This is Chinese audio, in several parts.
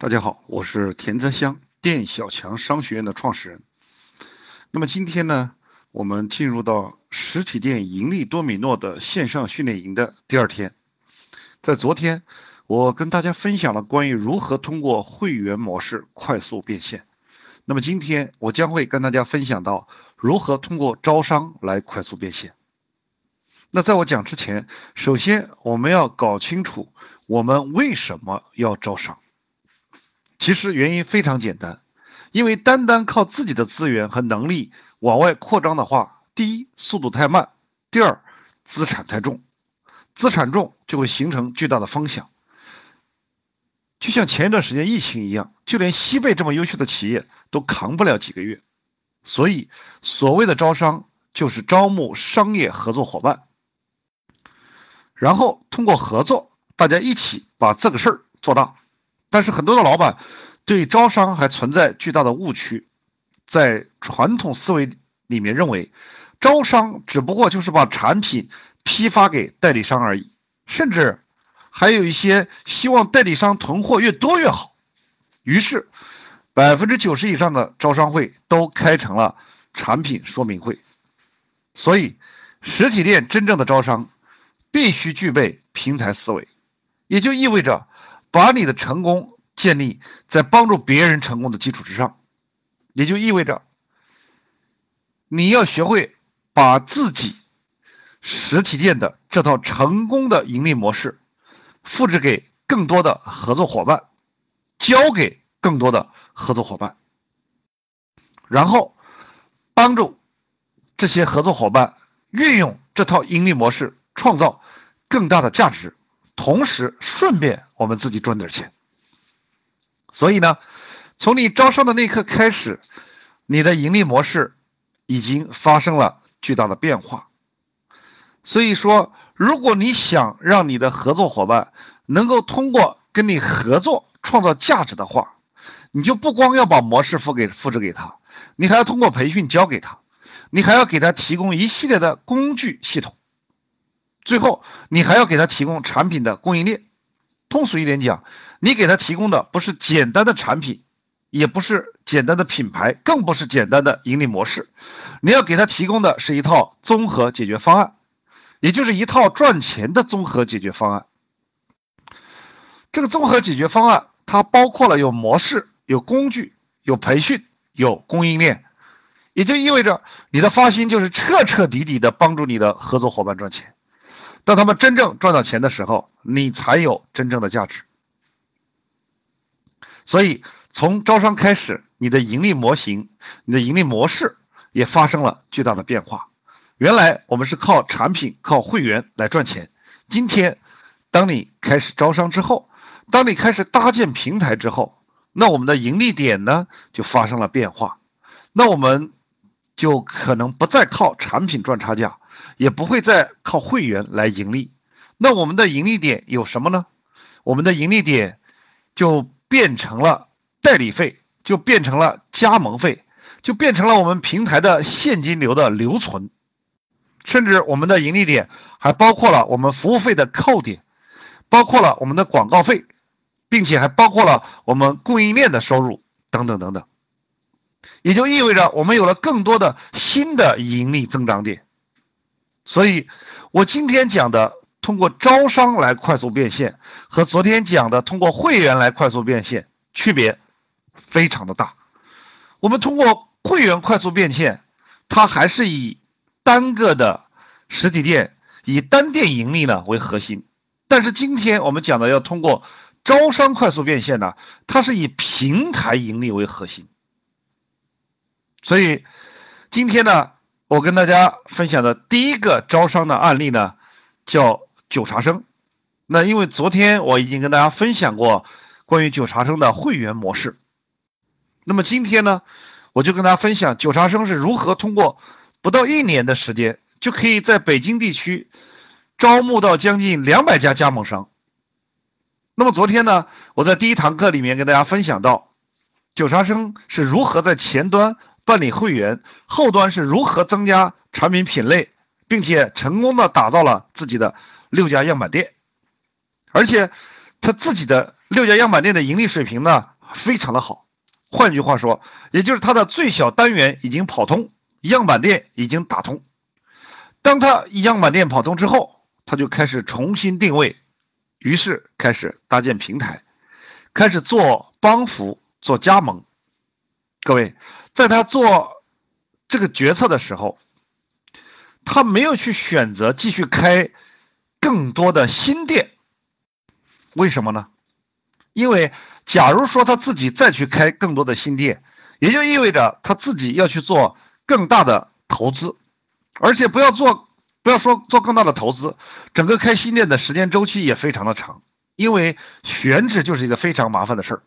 大家好，我是田泽香店小强商学院的创始人。那么今天呢，我们进入到实体店盈利多米诺的线上训练营的第二天。在昨天，我跟大家分享了关于如何通过会员模式快速变现。那么今天，我将会跟大家分享到如何通过招商来快速变现。那在我讲之前，首先我们要搞清楚我们为什么要招商。其实原因非常简单，因为单单靠自己的资源和能力往外扩张的话，第一速度太慢，第二资产太重，资产重就会形成巨大的风险。就像前一段时间疫情一样，就连西贝这么优秀的企业都扛不了几个月。所以所谓的招商就是招募商业合作伙伴，然后通过合作，大家一起把这个事儿做大。但是很多的老板对招商还存在巨大的误区，在传统思维里面认为招商只不过就是把产品批发给代理商而已，甚至还有一些希望代理商囤货越多越好。于是百分之九十以上的招商会都开成了产品说明会。所以实体店真正的招商必须具备平台思维，也就意味着。把你的成功建立在帮助别人成功的基础之上，也就意味着你要学会把自己实体店的这套成功的盈利模式复制给更多的合作伙伴，交给更多的合作伙伴，然后帮助这些合作伙伴运用这套盈利模式，创造更大的价值。同时，顺便我们自己赚点钱。所以呢，从你招商的那一刻开始，你的盈利模式已经发生了巨大的变化。所以说，如果你想让你的合作伙伴能够通过跟你合作创造价值的话，你就不光要把模式复给复制给他，你还要通过培训教给他，你还要给他提供一系列的工具系统。最后，你还要给他提供产品的供应链。通俗一点讲，你给他提供的不是简单的产品，也不是简单的品牌，更不是简单的盈利模式。你要给他提供的是一套综合解决方案，也就是一套赚钱的综合解决方案。这个综合解决方案，它包括了有模式、有工具、有培训、有供应链，也就意味着你的发心就是彻彻底底的帮助你的合作伙伴赚钱。当他们真正赚到钱的时候，你才有真正的价值。所以，从招商开始，你的盈利模型、你的盈利模式也发生了巨大的变化。原来我们是靠产品、靠会员来赚钱。今天，当你开始招商之后，当你开始搭建平台之后，那我们的盈利点呢就发生了变化。那我们就可能不再靠产品赚差价。也不会再靠会员来盈利，那我们的盈利点有什么呢？我们的盈利点就变成了代理费，就变成了加盟费，就变成了我们平台的现金流的留存，甚至我们的盈利点还包括了我们服务费的扣点，包括了我们的广告费，并且还包括了我们供应链的收入等等等等，也就意味着我们有了更多的新的盈利增长点。所以，我今天讲的通过招商来快速变现，和昨天讲的通过会员来快速变现区别非常的大。我们通过会员快速变现，它还是以单个的实体店、以单店盈利呢为核心。但是今天我们讲的要通过招商快速变现呢，它是以平台盈利为核心。所以今天呢。我跟大家分享的第一个招商的案例呢，叫九茶生。那因为昨天我已经跟大家分享过关于九茶生的会员模式，那么今天呢，我就跟大家分享九茶生是如何通过不到一年的时间，就可以在北京地区招募到将近两百家加盟商。那么昨天呢，我在第一堂课里面跟大家分享到，九茶生是如何在前端。办理会员后端是如何增加产品品类，并且成功的打造了自己的六家样板店，而且他自己的六家样板店的盈利水平呢非常的好。换句话说，也就是他的最小单元已经跑通，样板店已经打通。当他样板店跑通之后，他就开始重新定位，于是开始搭建平台，开始做帮扶、做加盟。各位，在他做这个决策的时候，他没有去选择继续开更多的新店，为什么呢？因为假如说他自己再去开更多的新店，也就意味着他自己要去做更大的投资。而且不要做，不要说做更大的投资，整个开新店的时间周期也非常的长，因为选址就是一个非常麻烦的事儿。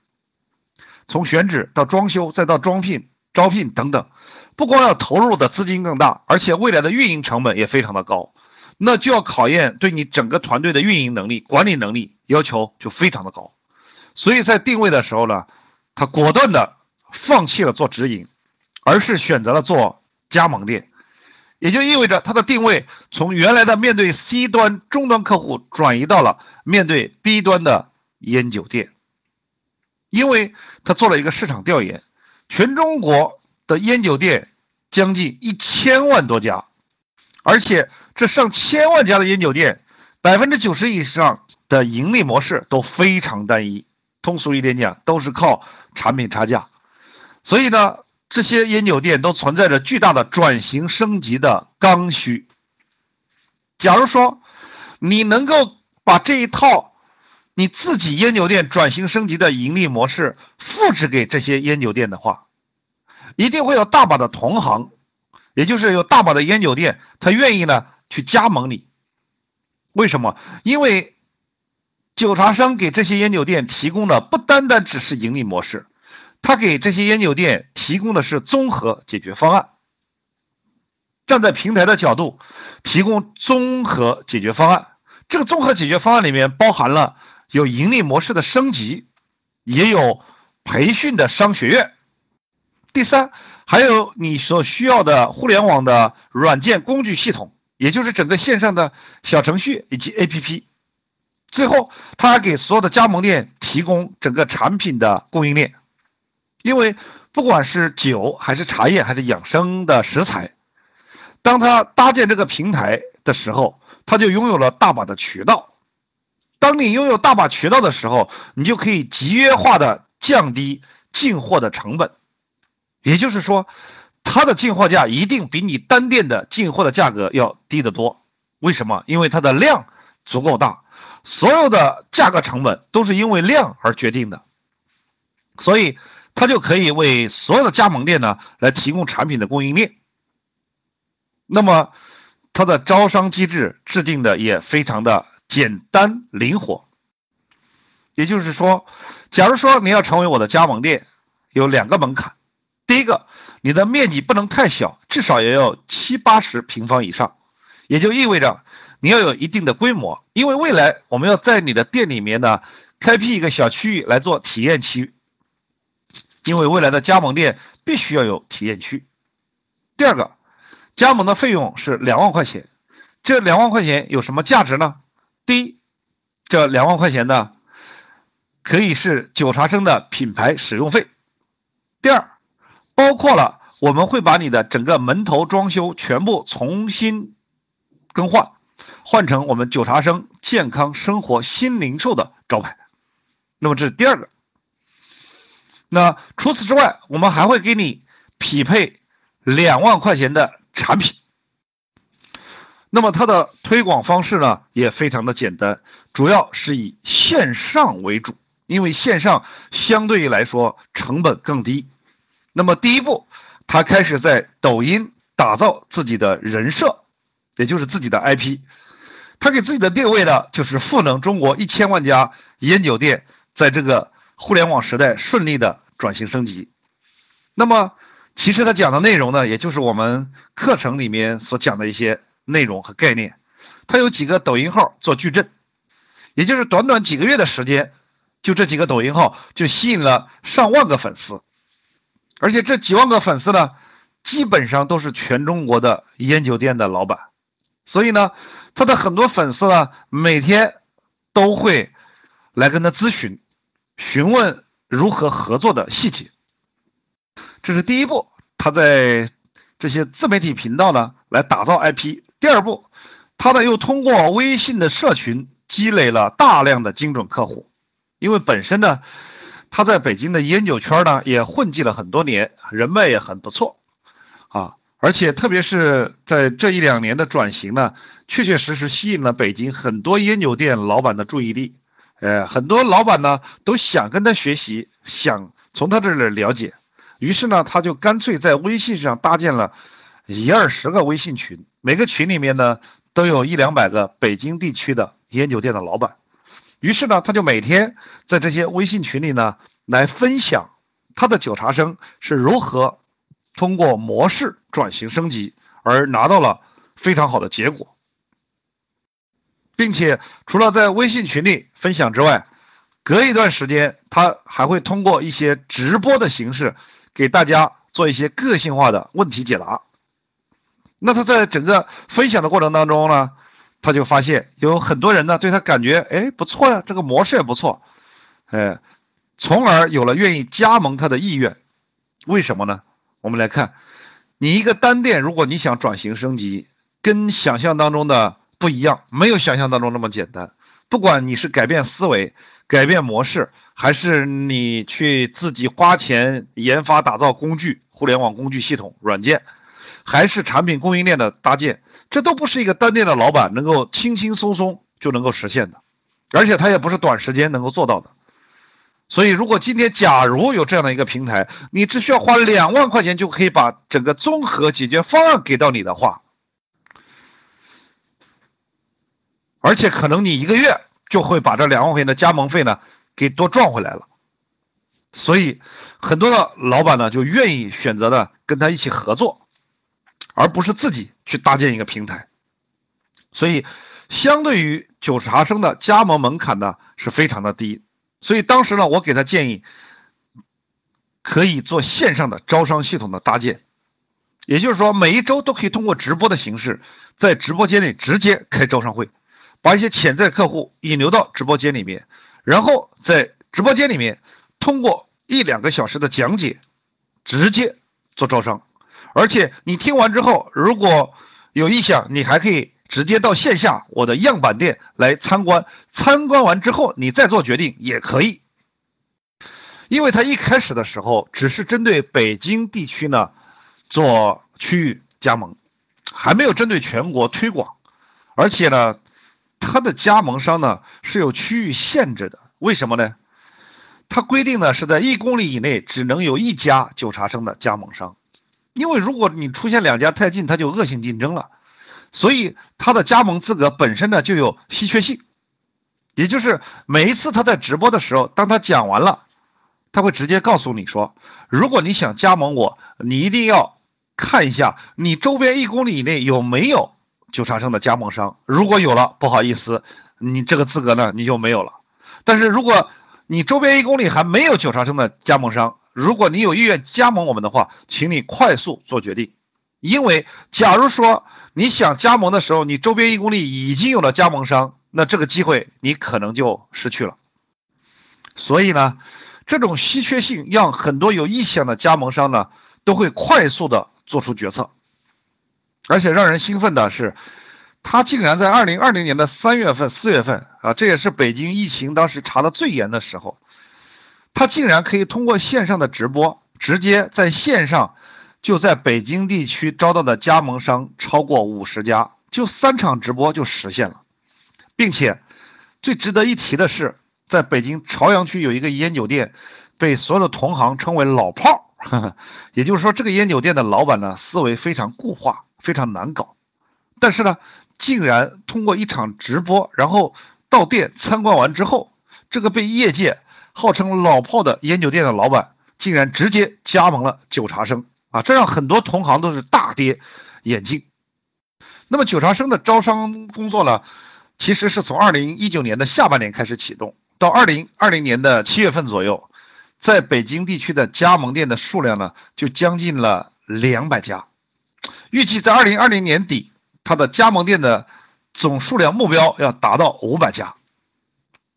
从选址到装修，再到装聘、招聘等等，不光要投入的资金更大，而且未来的运营成本也非常的高，那就要考验对你整个团队的运营能力、管理能力要求就非常的高。所以在定位的时候呢，他果断的放弃了做直营，而是选择了做加盟店。也就意味着他的定位从原来的面对 C 端终端客户转移到了面对 B 端的烟酒店，因为他做了一个市场调研，全中国的烟酒店将近一千万多家，而且这上千万家的烟酒店，百分之九十以上的盈利模式都非常单一，通俗一点讲，都是靠产品差价，所以呢。这些烟酒店都存在着巨大的转型升级的刚需。假如说你能够把这一套你自己烟酒店转型升级的盈利模式复制给这些烟酒店的话，一定会有大把的同行，也就是有大把的烟酒店，他愿意呢去加盟你。为什么？因为酒茶商给这些烟酒店提供的不单单只是盈利模式。他给这些烟酒店提供的是综合解决方案，站在平台的角度提供综合解决方案。这个综合解决方案里面包含了有盈利模式的升级，也有培训的商学院。第三，还有你所需要的互联网的软件工具系统，也就是整个线上的小程序以及 APP。最后，他还给所有的加盟店提供整个产品的供应链。因为不管是酒还是茶叶还是养生的食材，当他搭建这个平台的时候，他就拥有了大把的渠道。当你拥有大把渠道的时候，你就可以集约化的降低进货的成本。也就是说，它的进货价一定比你单店的进货的价格要低得多。为什么？因为它的量足够大，所有的价格成本都是因为量而决定的。所以。它就可以为所有的加盟店呢来提供产品的供应链。那么，它的招商机制制定的也非常的简单灵活。也就是说，假如说你要成为我的加盟店，有两个门槛：第一个，你的面积不能太小，至少也要七八十平方以上，也就意味着你要有一定的规模，因为未来我们要在你的店里面呢开辟一个小区域来做体验区。因为未来的加盟店必须要有体验区。第二个，加盟的费用是两万块钱。这两万块钱有什么价值呢？第一，这两万块钱呢，可以是九茶生的品牌使用费。第二，包括了我们会把你的整个门头装修全部重新更换，换成我们九茶生健康生活新零售的招牌。那么这是第二个。那除此之外，我们还会给你匹配两万块钱的产品。那么它的推广方式呢，也非常的简单，主要是以线上为主，因为线上相对于来说成本更低。那么第一步，他开始在抖音打造自己的人设，也就是自己的 IP。他给自己的定位呢，就是赋能中国一千万家烟酒店，在这个互联网时代顺利的。转型升级，那么其实他讲的内容呢，也就是我们课程里面所讲的一些内容和概念。他有几个抖音号做矩阵，也就是短短几个月的时间，就这几个抖音号就吸引了上万个粉丝，而且这几万个粉丝呢，基本上都是全中国的烟酒店的老板，所以呢，他的很多粉丝呢，每天都会来跟他咨询，询问。如何合作的细节。这是第一步，他在这些自媒体频道呢来打造 IP。第二步，他呢又通过微信的社群积累了大量的精准客户，因为本身呢他在北京的烟酒圈呢也混迹了很多年，人脉也很不错啊。而且特别是在这一两年的转型呢，确确实实吸引了北京很多烟酒店老板的注意力。呃，很多老板呢都想跟他学习，想从他这里了解。于是呢，他就干脆在微信上搭建了一二十个微信群，每个群里面呢都有一两百个北京地区的烟酒店的老板。于是呢，他就每天在这些微信群里呢来分享他的酒茶生是如何。通过模式转型升级而拿到了非常好的结果，并且除了在微信群里分享之外，隔一段时间他还会通过一些直播的形式给大家做一些个性化的问题解答。那他在整个分享的过程当中呢，他就发现有很多人呢对他感觉哎不错呀，这个模式也不错，哎，从而有了愿意加盟他的意愿。为什么呢？我们来看，你一个单店，如果你想转型升级，跟想象当中的不一样，没有想象当中那么简单。不管你是改变思维、改变模式，还是你去自己花钱研发打造工具、互联网工具系统、软件，还是产品供应链的搭建，这都不是一个单店的老板能够轻轻松松就能够实现的，而且他也不是短时间能够做到的。所以，如果今天假如有这样的一个平台，你只需要花两万块钱就可以把整个综合解决方案给到你的话，而且可能你一个月就会把这两万块钱的加盟费呢给多赚回来了。所以，很多的老板呢就愿意选择的跟他一起合作，而不是自己去搭建一个平台。所以，相对于九茶生的加盟门槛呢是非常的低。所以当时呢，我给他建议，可以做线上的招商系统的搭建，也就是说，每一周都可以通过直播的形式，在直播间里直接开招商会，把一些潜在客户引流到直播间里面，然后在直播间里面通过一两个小时的讲解，直接做招商，而且你听完之后，如果有意向，你还可以。直接到线下我的样板店来参观，参观完之后你再做决定也可以。因为他一开始的时候只是针对北京地区呢做区域加盟，还没有针对全国推广，而且呢，他的加盟商呢是有区域限制的。为什么呢？他规定呢是在一公里以内只能有一家九茶生的加盟商，因为如果你出现两家太近，他就恶性竞争了。所以他的加盟资格本身呢就有稀缺性，也就是每一次他在直播的时候，当他讲完了，他会直接告诉你说，如果你想加盟我，你一定要看一下你周边一公里以内有没有九茶生的加盟商，如果有了，不好意思，你这个资格呢你就没有了。但是如果你周边一公里还没有九茶生的加盟商，如果你有意愿加盟我们的话，请你快速做决定，因为假如说。你想加盟的时候，你周边一公里已经有了加盟商，那这个机会你可能就失去了。所以呢，这种稀缺性让很多有意向的加盟商呢都会快速的做出决策。而且让人兴奋的是，他竟然在二零二零年的三月份、四月份啊，这也是北京疫情当时查的最严的时候，他竟然可以通过线上的直播，直接在线上。就在北京地区招到的加盟商超过五十家，就三场直播就实现了，并且最值得一提的是，在北京朝阳区有一个烟酒店，被所有的同行称为“老炮儿”，也就是说，这个烟酒店的老板呢思维非常固化，非常难搞，但是呢，竟然通过一场直播，然后到店参观完之后，这个被业界号称“老炮”的烟酒店的老板，竟然直接加盟了九茶生。啊，这让很多同行都是大跌眼镜。那么九茶生的招商工作呢，其实是从二零一九年的下半年开始启动，到二零二零年的七月份左右，在北京地区的加盟店的数量呢，就将近了两百家。预计在二零二零年底，它的加盟店的总数量目标要达到五百家。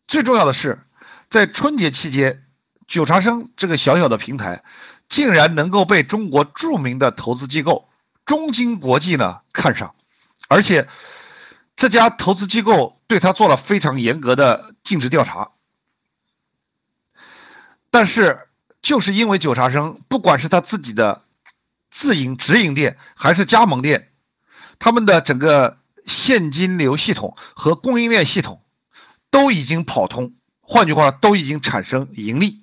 最重要的是，在春节期间，九茶生这个小小的平台，竟然能够被中国著名的投资机构中金国际呢看上，而且这家投资机构对他做了非常严格的尽职调查。但是，就是因为九茶生，不管是他自己的自营直营店还是加盟店，他们的整个现金流系统和供应链系统都已经跑通，换句话都已经产生盈利，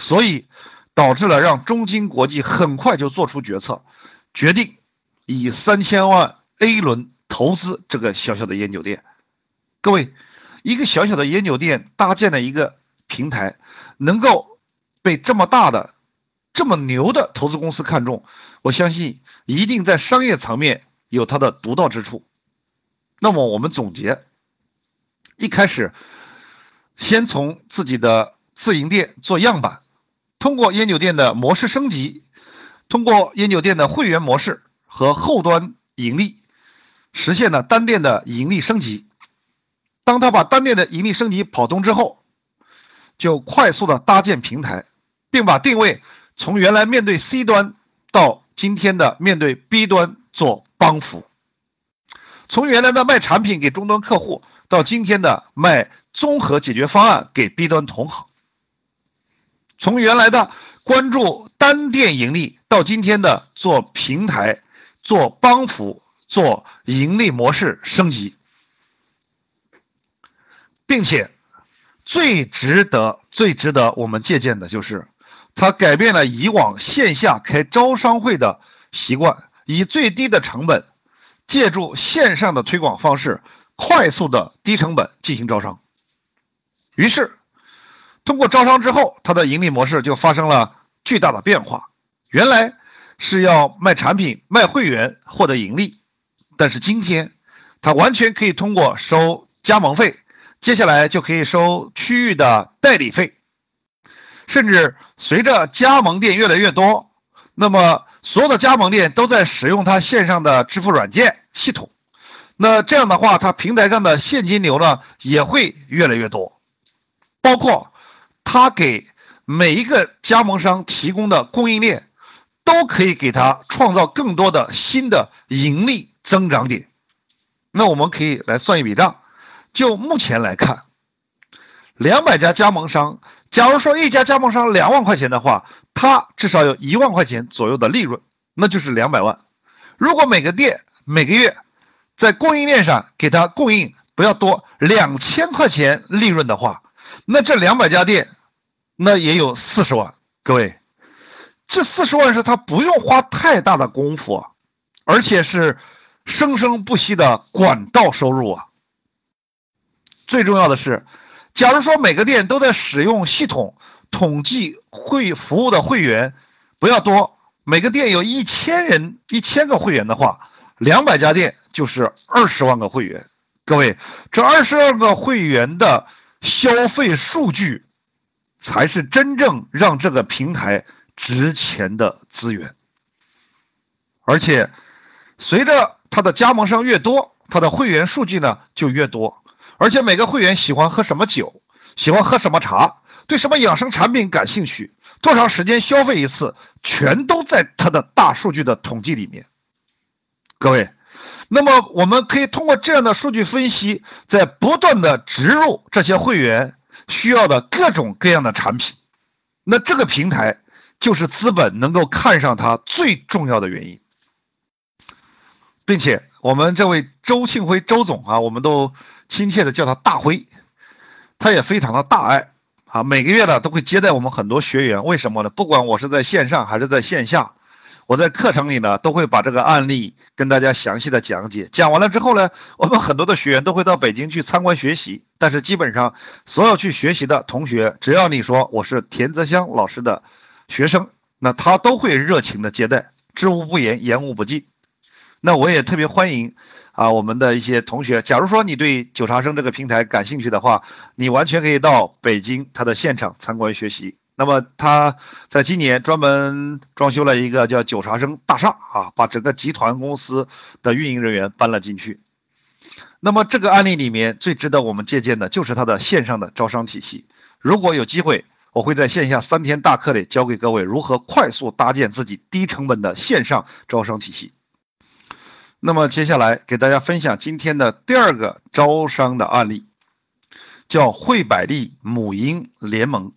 所以导致了让中金国际很快就做出决策，决定以三千万 A 轮投资这个小小的烟酒店。各位，一个小小的烟酒店搭建了一个平台。能够被这么大的、这么牛的投资公司看中，我相信一定在商业层面有它的独到之处。那么我们总结，一开始先从自己的自营店做样板，通过烟酒店的模式升级，通过烟酒店的会员模式和后端盈利，实现了单店的盈利升级。当他把单店的盈利升级跑通之后，就快速的搭建平台，并把定位从原来面对 C 端到今天的面对 B 端做帮扶，从原来的卖产品给终端客户到今天的卖综合解决方案给 B 端同行，从原来的关注单店盈利到今天的做平台、做帮扶、做盈利模式升级，并且。最值得、最值得我们借鉴的就是，它改变了以往线下开招商会的习惯，以最低的成本，借助线上的推广方式，快速的低成本进行招商。于是，通过招商之后，它的盈利模式就发生了巨大的变化。原来是要卖产品、卖会员获得盈利，但是今天，它完全可以通过收加盟费。接下来就可以收区域的代理费，甚至随着加盟店越来越多，那么所有的加盟店都在使用它线上的支付软件系统，那这样的话，它平台上的现金流呢也会越来越多，包括他给每一个加盟商提供的供应链，都可以给他创造更多的新的盈利增长点。那我们可以来算一笔账。就目前来看，两百家加盟商，假如说一家加盟商两万块钱的话，他至少有一万块钱左右的利润，那就是两百万。如果每个店每个月在供应链上给他供应不要多两千块钱利润的话，那这两百家店那也有四十万。各位，这四十万是他不用花太大的功夫，而且是生生不息的管道收入啊。最重要的是，假如说每个店都在使用系统统计会服务的会员不要多，每个店有一千人一千个会员的话，两百家店就是二十万个会员。各位，这二十万个会员的消费数据，才是真正让这个平台值钱的资源。而且，随着它的加盟商越多，它的会员数据呢就越多。而且每个会员喜欢喝什么酒，喜欢喝什么茶，对什么养生产品感兴趣，多长时间消费一次，全都在他的大数据的统计里面。各位，那么我们可以通过这样的数据分析，在不断的植入这些会员需要的各种各样的产品。那这个平台就是资本能够看上它最重要的原因，并且我们这位周庆辉周总啊，我们都。亲切的叫他大辉，他也非常的大爱啊，每个月呢都会接待我们很多学员，为什么呢？不管我是在线上还是在线下，我在课程里呢都会把这个案例跟大家详细的讲解。讲完了之后呢，我们很多的学员都会到北京去参观学习，但是基本上所有去学习的同学，只要你说我是田泽香老师的学生，那他都会热情的接待，知无不言，言无不尽。那我也特别欢迎。啊，我们的一些同学，假如说你对九茶生这个平台感兴趣的话，你完全可以到北京他的现场参观学习。那么他在今年专门装修了一个叫九茶生大厦啊，把整个集团公司的运营人员搬了进去。那么这个案例里面最值得我们借鉴的就是他的线上的招商体系。如果有机会，我会在线下三天大课里教给各位如何快速搭建自己低成本的线上招商体系。那么接下来给大家分享今天的第二个招商的案例，叫汇百利母婴联盟。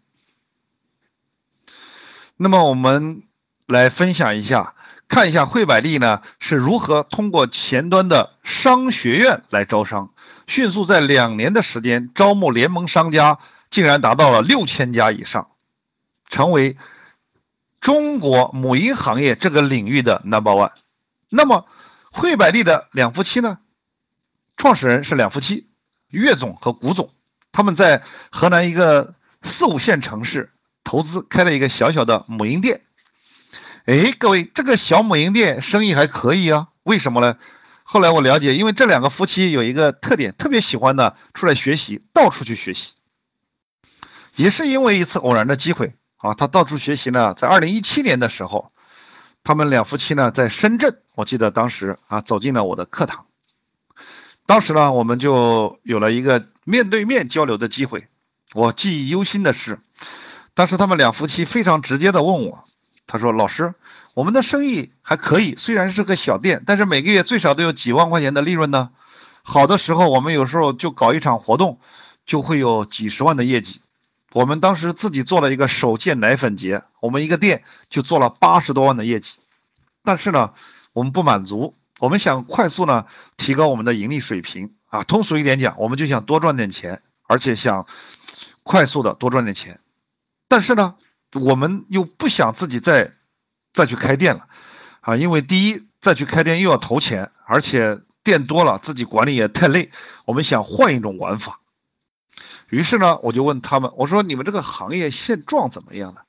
那么我们来分享一下，看一下汇百利呢是如何通过前端的商学院来招商，迅速在两年的时间招募联盟商家。竟然达到了六千家以上，成为中国母婴行业这个领域的 number one。那么，汇百利的两夫妻呢？创始人是两夫妻，岳总和古总，他们在河南一个四五线城市投资开了一个小小的母婴店。哎，各位，这个小母婴店生意还可以啊？为什么呢？后来我了解，因为这两个夫妻有一个特点，特别喜欢呢出来学习，到处去学习。也是因为一次偶然的机会啊，他到处学习呢。在二零一七年的时候，他们两夫妻呢在深圳，我记得当时啊走进了我的课堂。当时呢，我们就有了一个面对面交流的机会。我记忆犹新的是，当时他们两夫妻非常直接的问我，他说：“老师，我们的生意还可以，虽然是个小店，但是每个月最少都有几万块钱的利润呢。好的时候，我们有时候就搞一场活动，就会有几十万的业绩。”我们当时自己做了一个首届奶粉节，我们一个店就做了八十多万的业绩。但是呢，我们不满足，我们想快速呢提高我们的盈利水平啊。通俗一点讲，我们就想多赚点钱，而且想快速的多赚点钱。但是呢，我们又不想自己再再去开店了啊，因为第一再去开店又要投钱，而且店多了自己管理也太累。我们想换一种玩法。于是呢，我就问他们，我说你们这个行业现状怎么样呢？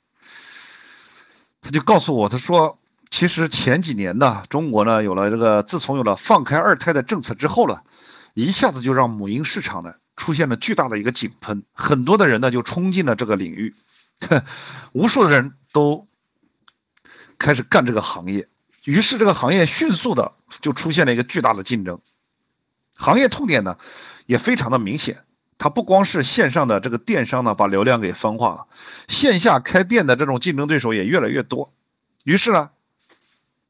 他就告诉我，他说，其实前几年呢，中国呢有了这个，自从有了放开二胎的政策之后呢，一下子就让母婴市场呢出现了巨大的一个井喷，很多的人呢就冲进了这个领域，无数人都开始干这个行业，于是这个行业迅速的就出现了一个巨大的竞争，行业痛点呢也非常的明显。它不光是线上的这个电商呢，把流量给分化了，线下开店的这种竞争对手也越来越多，于是呢，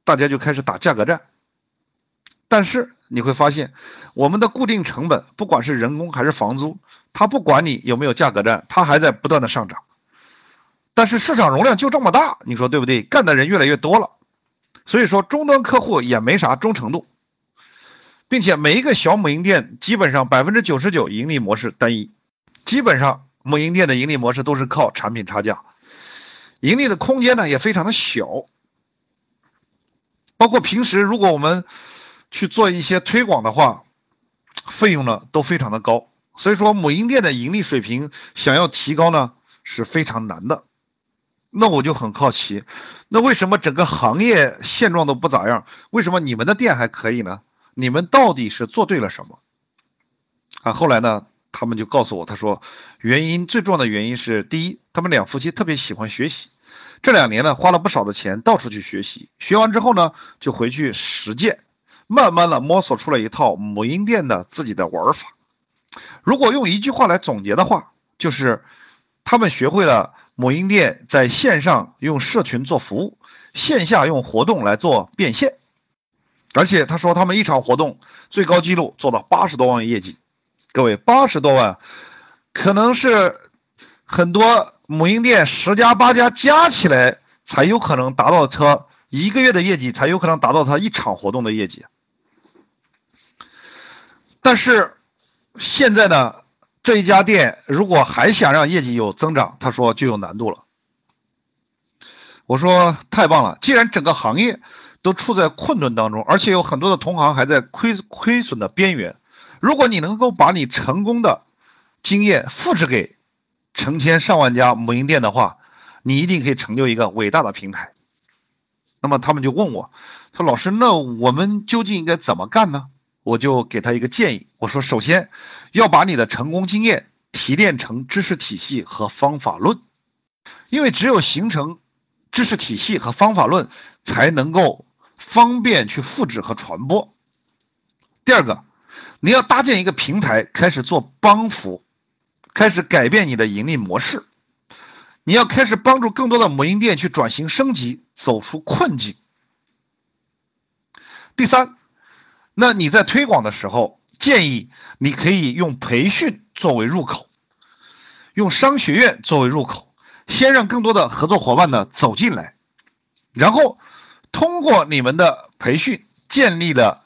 大家就开始打价格战。但是你会发现，我们的固定成本，不管是人工还是房租，它不管你有没有价格战，它还在不断的上涨。但是市场容量就这么大，你说对不对？干的人越来越多了，所以说终端客户也没啥忠诚度。并且每一个小母婴店基本上百分之九十九盈利模式单一，基本上母婴店的盈利模式都是靠产品差价，盈利的空间呢也非常的小。包括平时如果我们去做一些推广的话，费用呢都非常的高，所以说母婴店的盈利水平想要提高呢是非常难的。那我就很好奇，那为什么整个行业现状都不咋样？为什么你们的店还可以呢？你们到底是做对了什么？啊，后来呢，他们就告诉我，他说，原因最重要的原因是，第一，他们两夫妻特别喜欢学习，这两年呢，花了不少的钱到处去学习，学完之后呢，就回去实践，慢慢的摸索出了一套母婴店的自己的玩法。如果用一句话来总结的话，就是他们学会了母婴店在线上用社群做服务，线下用活动来做变现。而且他说，他们一场活动最高记录做到八十多万业绩。各位，八十多万，可能是很多母婴店十家八家加起来才有可能达到他一个月的业绩，才有可能达到他一场活动的业绩。但是现在呢，这一家店如果还想让业绩有增长，他说就有难度了。我说太棒了，既然整个行业。都处在困顿当中，而且有很多的同行还在亏亏损的边缘。如果你能够把你成功的经验复制给成千上万家母婴店的话，你一定可以成就一个伟大的平台。那么他们就问我，说老师，那我们究竟应该怎么干呢？我就给他一个建议，我说首先要把你的成功经验提炼成知识体系和方法论，因为只有形成知识体系和方法论，才能够。方便去复制和传播。第二个，你要搭建一个平台，开始做帮扶，开始改变你的盈利模式。你要开始帮助更多的母婴店去转型升级，走出困境。第三，那你在推广的时候，建议你可以用培训作为入口，用商学院作为入口，先让更多的合作伙伴呢走进来，然后通过你们的培训建立了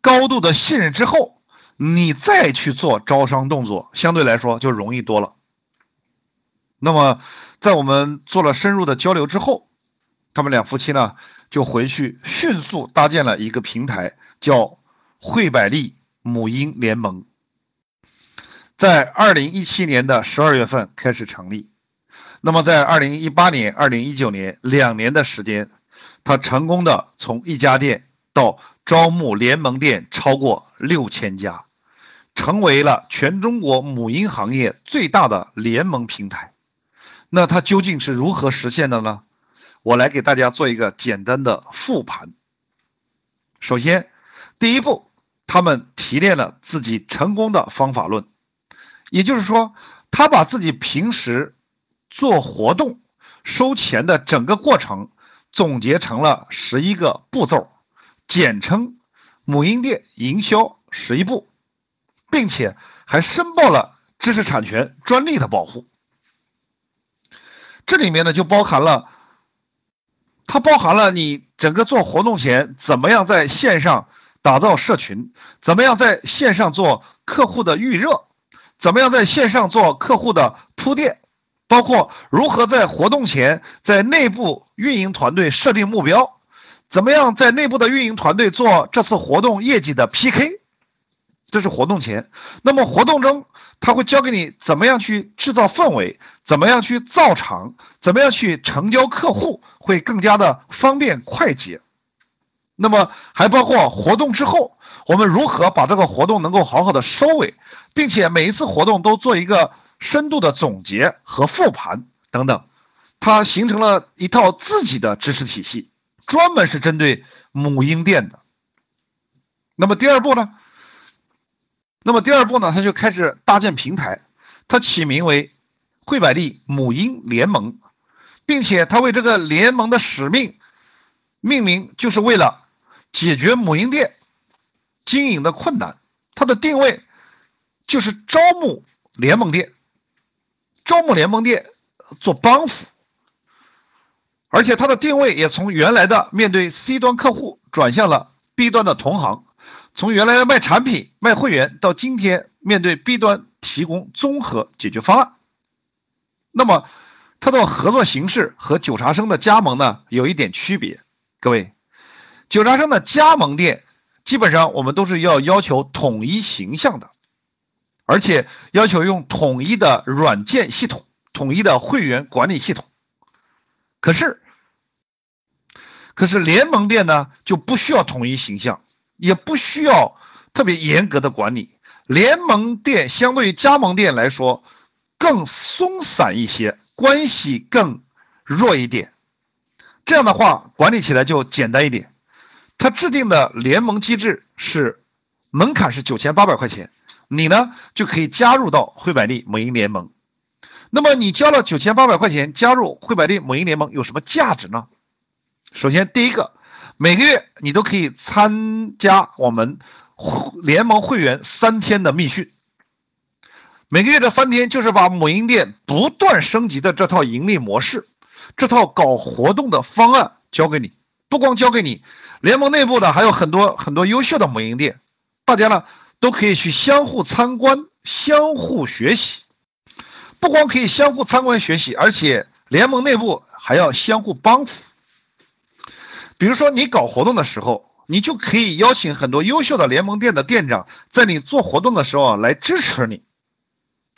高度的信任之后，你再去做招商动作，相对来说就容易多了。那么，在我们做了深入的交流之后，他们两夫妻呢？就回去迅速搭建了一个平台，叫惠百利母婴联盟，在二零一七年的十二月份开始成立。那么在二零一八年、二零一九年两年的时间，他成功的从一家店到招募联盟店超过六千家，成为了全中国母婴行业最大的联盟平台。那他究竟是如何实现的呢？我来给大家做一个简单的复盘。首先，第一步，他们提炼了自己成功的方法论，也就是说，他把自己平时做活动、收钱的整个过程总结成了十一个步骤，简称“母婴店营销十一步”，并且还申报了知识产权专利的保护。这里面呢，就包含了。它包含了你整个做活动前怎么样在线上打造社群，怎么样在线上做客户的预热，怎么样在线上做客户的铺垫，包括如何在活动前在内部运营团队设定目标，怎么样在内部的运营团队做这次活动业绩的 PK，这是活动前。那么活动中，他会教给你怎么样去制造氛围，怎么样去造场，怎么样去成交客户。会更加的方便快捷，那么还包括活动之后，我们如何把这个活动能够好好的收尾，并且每一次活动都做一个深度的总结和复盘等等，它形成了一套自己的知识体系，专门是针对母婴店的。那么第二步呢？那么第二步呢？他就开始搭建平台，他起名为惠百利母婴联盟。并且他为这个联盟的使命命名，就是为了解决母婴店经营的困难。它的定位就是招募联盟店，招募联盟店做帮扶，而且它的定位也从原来的面对 C 端客户转向了 B 端的同行，从原来的卖产品卖会员到今天面对 B 端提供综合解决方案。那么。它的合作形式和九茶生的加盟呢有一点区别，各位，九茶生的加盟店基本上我们都是要要求统一形象的，而且要求用统一的软件系统、统一的会员管理系统。可是，可是联盟店呢就不需要统一形象，也不需要特别严格的管理。联盟店相对于加盟店来说更松散一些。关系更弱一点，这样的话管理起来就简单一点。他制定的联盟机制是门槛是九千八百块钱，你呢就可以加入到惠百利母婴联盟。那么你交了九千八百块钱加入惠百利母婴联盟有什么价值呢？首先第一个，每个月你都可以参加我们联盟会员三天的密训。每个月的三天，就是把母婴店不断升级的这套盈利模式，这套搞活动的方案教给你。不光教给你，联盟内部呢还有很多很多优秀的母婴店，大家呢都可以去相互参观、相互学习。不光可以相互参观学习，而且联盟内部还要相互帮扶。比如说你搞活动的时候，你就可以邀请很多优秀的联盟店的店长，在你做活动的时候来支持你。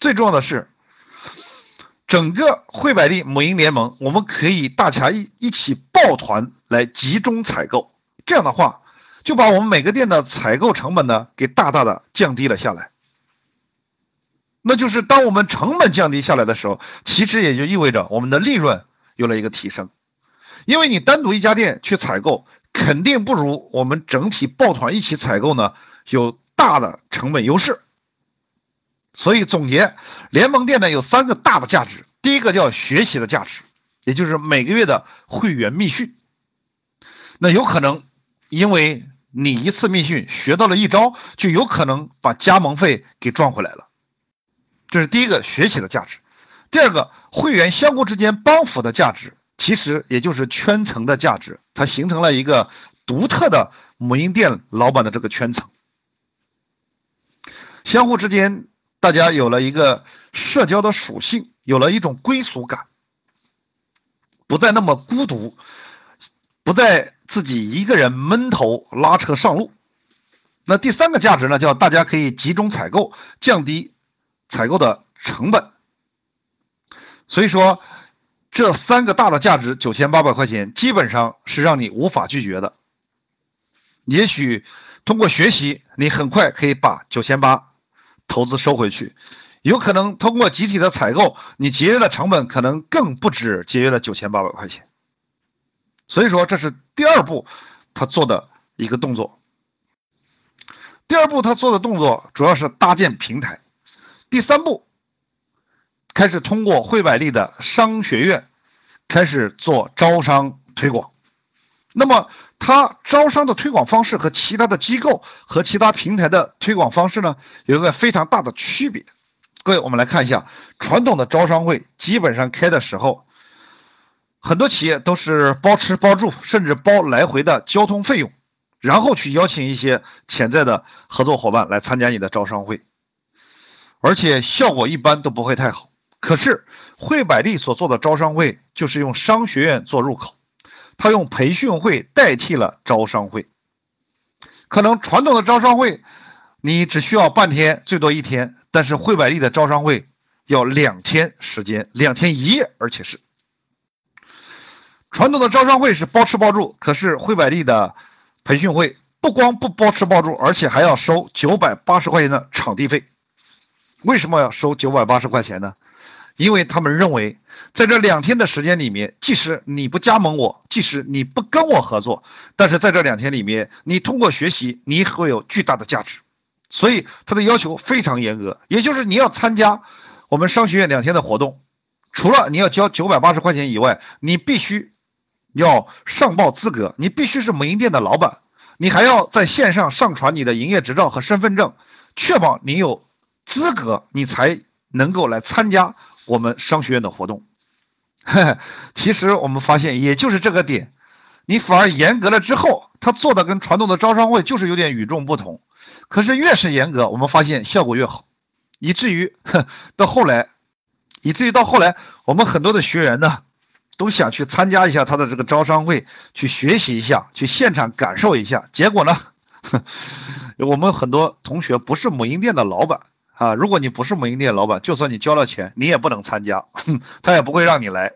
最重要的是，整个惠百利母婴联盟，我们可以大家一一起抱团来集中采购，这样的话，就把我们每个店的采购成本呢，给大大的降低了下来。那就是当我们成本降低下来的时候，其实也就意味着我们的利润有了一个提升，因为你单独一家店去采购，肯定不如我们整体抱团一起采购呢有大的成本优势。所以总结，联盟店呢有三个大的价值。第一个叫学习的价值，也就是每个月的会员密训。那有可能因为你一次密训学到了一招，就有可能把加盟费给赚回来了。这是第一个学习的价值。第二个，会员相互之间帮扶的价值，其实也就是圈层的价值，它形成了一个独特的母婴店老板的这个圈层。相互之间，大家有了一个社交的属性，有了一种归属感，不再那么孤独，不再自己一个人闷头拉车上路。那第三个价值呢，叫大家可以集中采购，降低采购的成本。所以说，这三个大的价值九千八百块钱，基本上是让你无法拒绝的。也许通过学习，你很快可以把九千八。投资收回去，有可能通过集体的采购，你节约的成本可能更不止节约了九千八百块钱。所以说，这是第二步他做的一个动作。第二步他做的动作主要是搭建平台。第三步开始通过汇百利的商学院开始做招商推广。那么。他招商的推广方式和其他的机构和其他平台的推广方式呢，有一个非常大的区别。各位，我们来看一下，传统的招商会基本上开的时候，很多企业都是包吃包住，甚至包来回的交通费用，然后去邀请一些潜在的合作伙伴来参加你的招商会，而且效果一般都不会太好。可是汇百利所做的招商会，就是用商学院做入口。他用培训会代替了招商会，可能传统的招商会你只需要半天，最多一天，但是汇百利的招商会要两天时间，两天一夜，而且是传统的招商会是包吃包住，可是汇百利的培训会不光不包吃包住，而且还要收九百八十块钱的场地费。为什么要收九百八十块钱呢？因为他们认为。在这两天的时间里面，即使你不加盟我，即使你不跟我合作，但是在这两天里面，你通过学习，你会有巨大的价值。所以他的要求非常严格，也就是你要参加我们商学院两天的活动，除了你要交九百八十块钱以外，你必须要上报资格，你必须是母婴店的老板，你还要在线上上传你的营业执照和身份证，确保你有资格，你才能够来参加我们商学院的活动。其实我们发现，也就是这个点，你反而严格了之后，他做的跟传统的招商会就是有点与众不同。可是越是严格，我们发现效果越好，以至于 到后来，以至于到后来，我们很多的学员呢，都想去参加一下他的这个招商会，去学习一下，去现场感受一下。结果呢，我们很多同学不是母婴店的老板。啊，如果你不是母婴店老板，就算你交了钱，你也不能参加，他也不会让你来。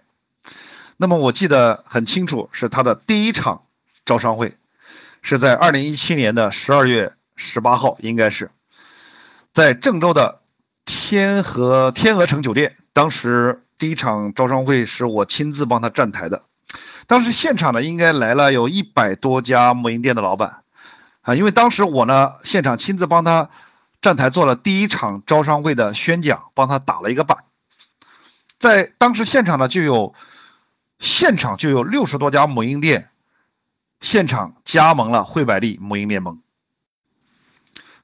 那么我记得很清楚，是他的第一场招商会，是在二零一七年的十二月十八号，应该是在郑州的天河天鹅城酒店。当时第一场招商会是我亲自帮他站台的，当时现场呢应该来了有一百多家母婴店的老板啊，因为当时我呢现场亲自帮他。站台做了第一场招商会的宣讲，帮他打了一个板。在当时现场呢，就有现场就有六十多家母婴店现场加盟了惠百利母婴联盟。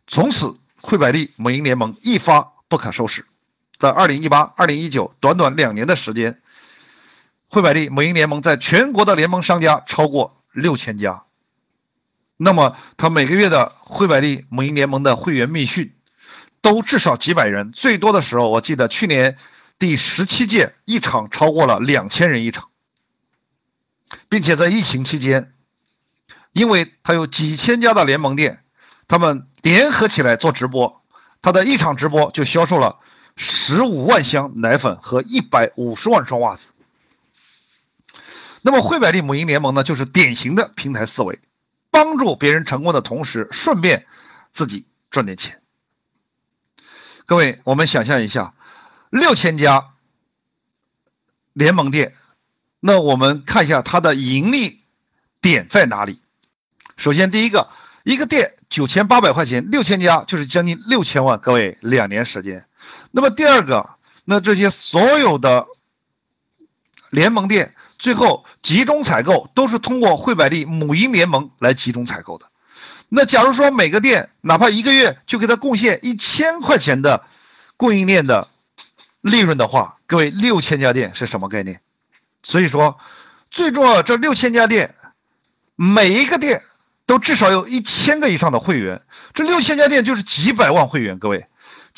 从此，惠百利母婴联盟一发不可收拾。在二零一八、二零一九短短两年的时间，汇百利母婴联盟在全国的联盟商家超过六千家。那么，他每个月的汇百利母婴联盟的会员密训都至少几百人，最多的时候，我记得去年第十七届一场超过了两千人一场，并且在疫情期间，因为他有几千家的联盟店，他们联合起来做直播，他的一场直播就销售了十五万箱奶粉和一百五十万双袜子。那么，惠百利母婴联盟呢，就是典型的平台思维。帮助别人成功的同时，顺便自己赚点钱。各位，我们想象一下，六千家联盟店，那我们看一下它的盈利点在哪里？首先，第一个，一个店九千八百块钱，六千家就是将近六千万。各位，两年时间。那么第二个，那这些所有的联盟店最后集中采购都是通过惠百利母婴联盟来集中采购的。那假如说每个店哪怕一个月就给他贡献一千块钱的供应链的利润的话，各位六千家店是什么概念？所以说，最重要这六千家店，每一个店都至少有一千个以上的会员，这六千家店就是几百万会员。各位，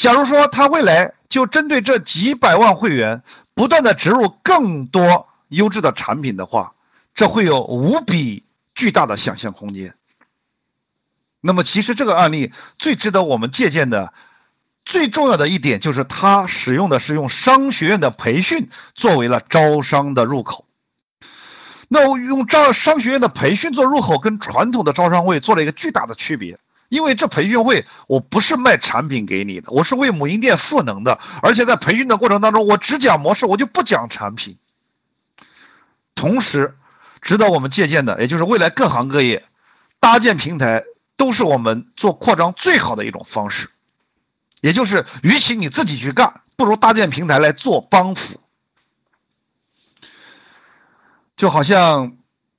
假如说他未来就针对这几百万会员，不断的植入更多优质的产品的话，这会有无比巨大的想象空间。那么，其实这个案例最值得我们借鉴的，最重要的一点就是，他使用的是用商学院的培训作为了招商的入口。那我用招商学院的培训做入口，跟传统的招商会做了一个巨大的区别。因为这培训会，我不是卖产品给你的，我是为母婴店赋能的。而且在培训的过程当中，我只讲模式，我就不讲产品。同时，值得我们借鉴的，也就是未来各行各业搭建平台。都是我们做扩张最好的一种方式，也就是，与其你自己去干，不如搭建平台来做帮扶。就好像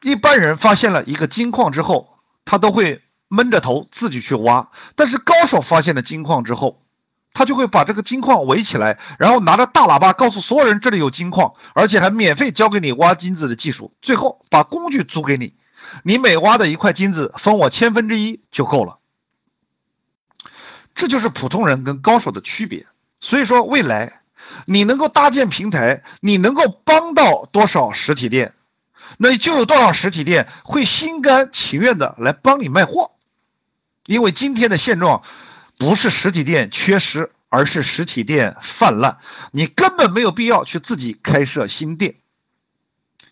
一般人发现了一个金矿之后，他都会闷着头自己去挖，但是高手发现了金矿之后，他就会把这个金矿围起来，然后拿着大喇叭告诉所有人这里有金矿，而且还免费教给你挖金子的技术，最后把工具租给你。你每挖的一块金子分我千分之一就够了，这就是普通人跟高手的区别。所以说，未来你能够搭建平台，你能够帮到多少实体店，那就有多少实体店会心甘情愿的来帮你卖货。因为今天的现状不是实体店缺失，而是实体店泛滥，你根本没有必要去自己开设新店。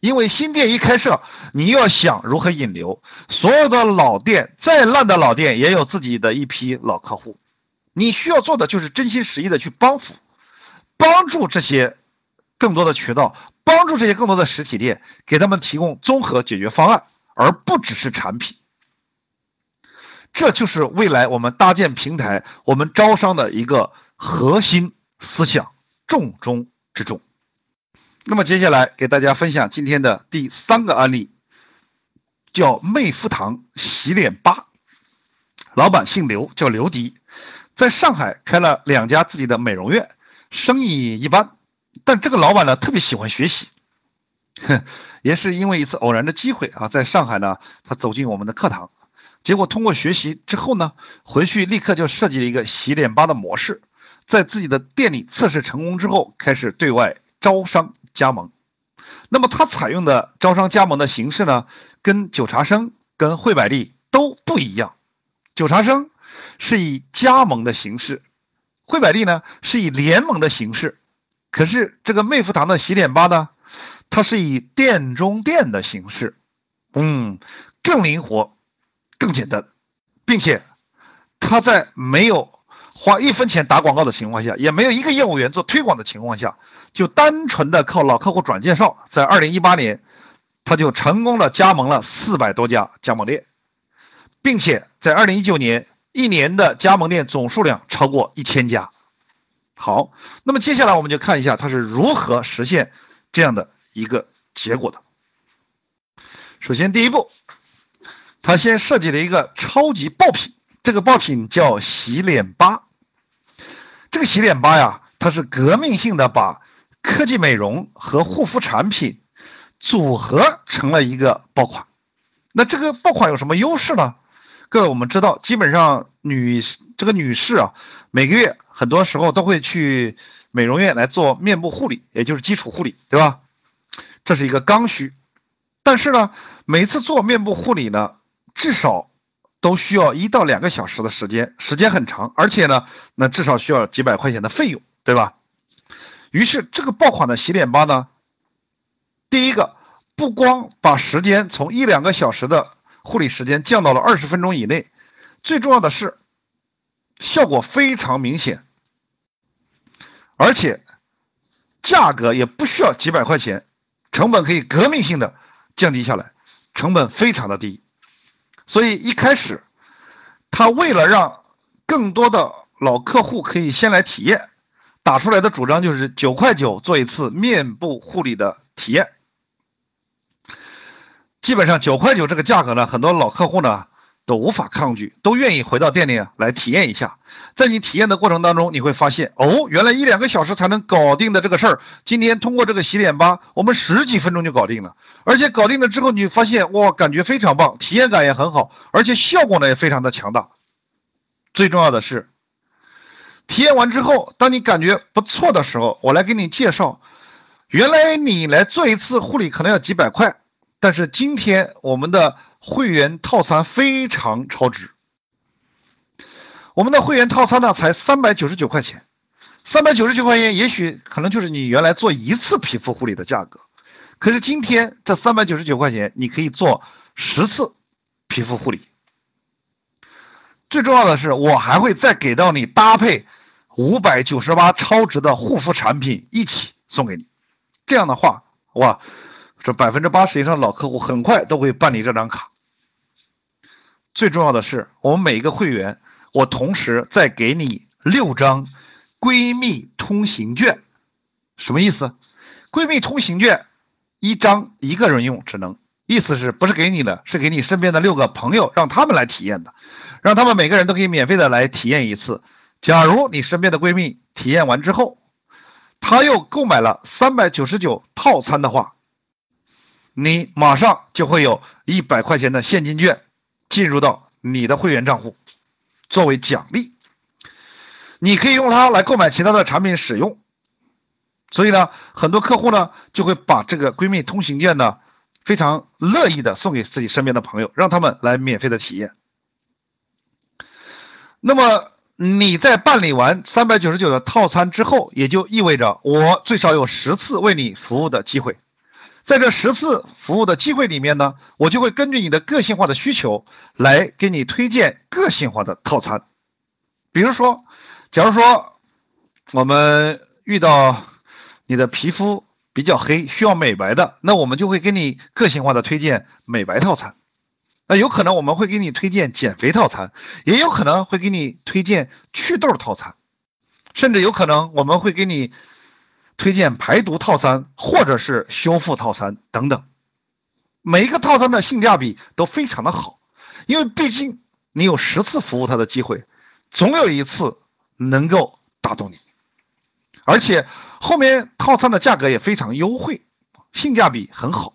因为新店一开设，你要想如何引流。所有的老店，再烂的老店，也有自己的一批老客户。你需要做的就是真心实意的去帮扶，帮助这些更多的渠道，帮助这些更多的实体店，给他们提供综合解决方案，而不只是产品。这就是未来我们搭建平台、我们招商的一个核心思想，重中之重。那么接下来给大家分享今天的第三个案例，叫妹夫堂洗脸吧，老板姓刘，叫刘迪，在上海开了两家自己的美容院，生意一般，但这个老板呢特别喜欢学习，哼，也是因为一次偶然的机会啊，在上海呢，他走进我们的课堂，结果通过学习之后呢，回去立刻就设计了一个洗脸吧的模式，在自己的店里测试成功之后，开始对外招商。加盟，那么他采用的招商加盟的形式呢，跟九茶生、跟汇百利都不一样。九茶生是以加盟的形式，汇百利呢是以联盟的形式。可是这个妹夫堂的洗脸吧呢，它是以店中店的形式，嗯，更灵活、更简单，并且他在没有花一分钱打广告的情况下，也没有一个业务员做推广的情况下。就单纯的靠老客户转介绍，在二零一八年，他就成功的加盟了四百多家加盟店，并且在二零一九年一年的加盟店总数量超过一千家。好，那么接下来我们就看一下他是如何实现这样的一个结果的。首先，第一步，他先设计了一个超级爆品，这个爆品叫洗脸吧。这个洗脸吧呀，它是革命性的把科技美容和护肤产品组合成了一个爆款，那这个爆款有什么优势呢？各位，我们知道，基本上女这个女士啊，每个月很多时候都会去美容院来做面部护理，也就是基础护理，对吧？这是一个刚需。但是呢，每次做面部护理呢，至少都需要一到两个小时的时间，时间很长，而且呢，那至少需要几百块钱的费用，对吧？于是，这个爆款的洗脸吧呢，第一个不光把时间从一两个小时的护理时间降到了二十分钟以内，最重要的是效果非常明显，而且价格也不需要几百块钱，成本可以革命性的降低下来，成本非常的低。所以一开始，他为了让更多的老客户可以先来体验。打出来的主张就是九块九做一次面部护理的体验。基本上九块九这个价格呢，很多老客户呢都无法抗拒，都愿意回到店里来体验一下。在你体验的过程当中，你会发现，哦，原来一两个小时才能搞定的这个事儿，今天通过这个洗脸吧，我们十几分钟就搞定了。而且搞定了之后，你发现哇，感觉非常棒，体验感也很好，而且效果呢也非常的强大。最重要的是，体验完之后，当你感觉不错的时候，我来给你介绍，原来你来做一次护理可能要几百块。但是今天我们的会员套餐非常超值，我们的会员套餐呢才三百九十九块钱，三百九十九块钱也许可能就是你原来做一次皮肤护理的价格，可是今天这三百九十九块钱你可以做十次皮肤护理，最重要的是我还会再给到你搭配五百九十八超值的护肤产品一起送给你，这样的话哇。这百分之八十以上的老客户很快都会办理这张卡。最重要的是，我们每一个会员，我同时再给你六张闺蜜通行券。什么意思？闺蜜通行券一张一个人用，只能意思是不是给你的，是给你身边的六个朋友，让他们来体验的，让他们每个人都可以免费的来体验一次。假如你身边的闺蜜体验完之后，她又购买了三百九十九套餐的话。你马上就会有一百块钱的现金券进入到你的会员账户，作为奖励，你可以用它来购买其他的产品使用。所以呢，很多客户呢就会把这个闺蜜通行券呢非常乐意的送给自己身边的朋友，让他们来免费的体验。那么你在办理完三百九十九的套餐之后，也就意味着我最少有十次为你服务的机会。在这十次服务的机会里面呢，我就会根据你的个性化的需求来给你推荐个性化的套餐。比如说，假如说我们遇到你的皮肤比较黑，需要美白的，那我们就会给你个性化的推荐美白套餐。那有可能我们会给你推荐减肥套餐，也有可能会给你推荐祛痘套餐，甚至有可能我们会给你。推荐排毒套餐或者是修复套餐等等，每一个套餐的性价比都非常的好，因为毕竟你有十次服务他的机会，总有一次能够打动你，而且后面套餐的价格也非常优惠，性价比很好。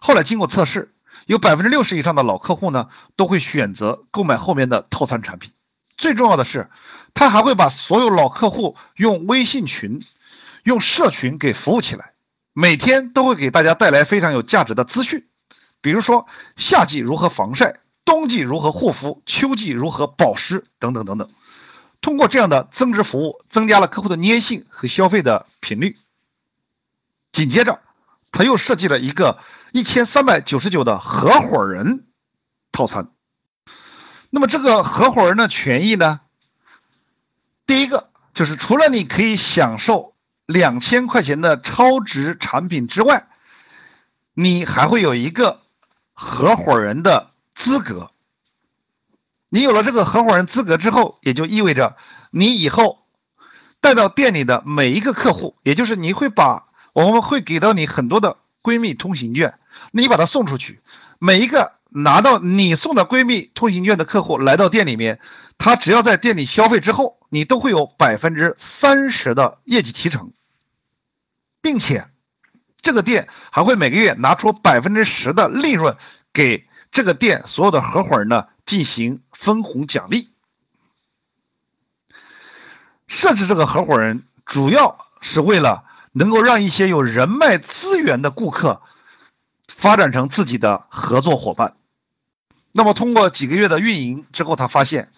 后来经过测试，有百分之六十以上的老客户呢都会选择购买后面的套餐产品。最重要的是，他还会把所有老客户用微信群。用社群给服务起来，每天都会给大家带来非常有价值的资讯，比如说夏季如何防晒，冬季如何护肤，秋季如何保湿等等等等。通过这样的增值服务，增加了客户的粘性和消费的频率。紧接着，他又设计了一个一千三百九十九的合伙人套餐。那么这个合伙人的权益呢？第一个就是除了你可以享受。两千块钱的超值产品之外，你还会有一个合伙人的资格。你有了这个合伙人资格之后，也就意味着你以后带到店里的每一个客户，也就是你会把我们会给到你很多的闺蜜通行券，你把它送出去，每一个拿到你送的闺蜜通行券的客户来到店里面，他只要在店里消费之后，你都会有百分之三十的业绩提成。并且，这个店还会每个月拿出百分之十的利润给这个店所有的合伙人呢进行分红奖励。设置这个合伙人主要是为了能够让一些有人脉资源的顾客发展成自己的合作伙伴。那么通过几个月的运营之后，他发现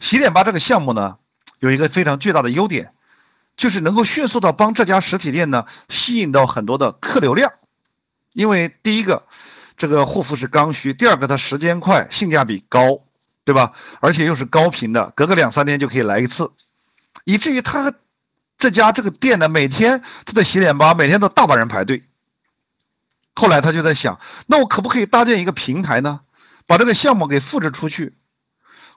洗脸吧这个项目呢有一个非常巨大的优点。就是能够迅速的帮这家实体店呢吸引到很多的客流量，因为第一个，这个护肤是刚需；第二个，它时间快，性价比高，对吧？而且又是高频的，隔个两三天就可以来一次，以至于他这家这个店呢，每天他的洗脸吧，每天都大把人排队。后来他就在想，那我可不可以搭建一个平台呢，把这个项目给复制出去？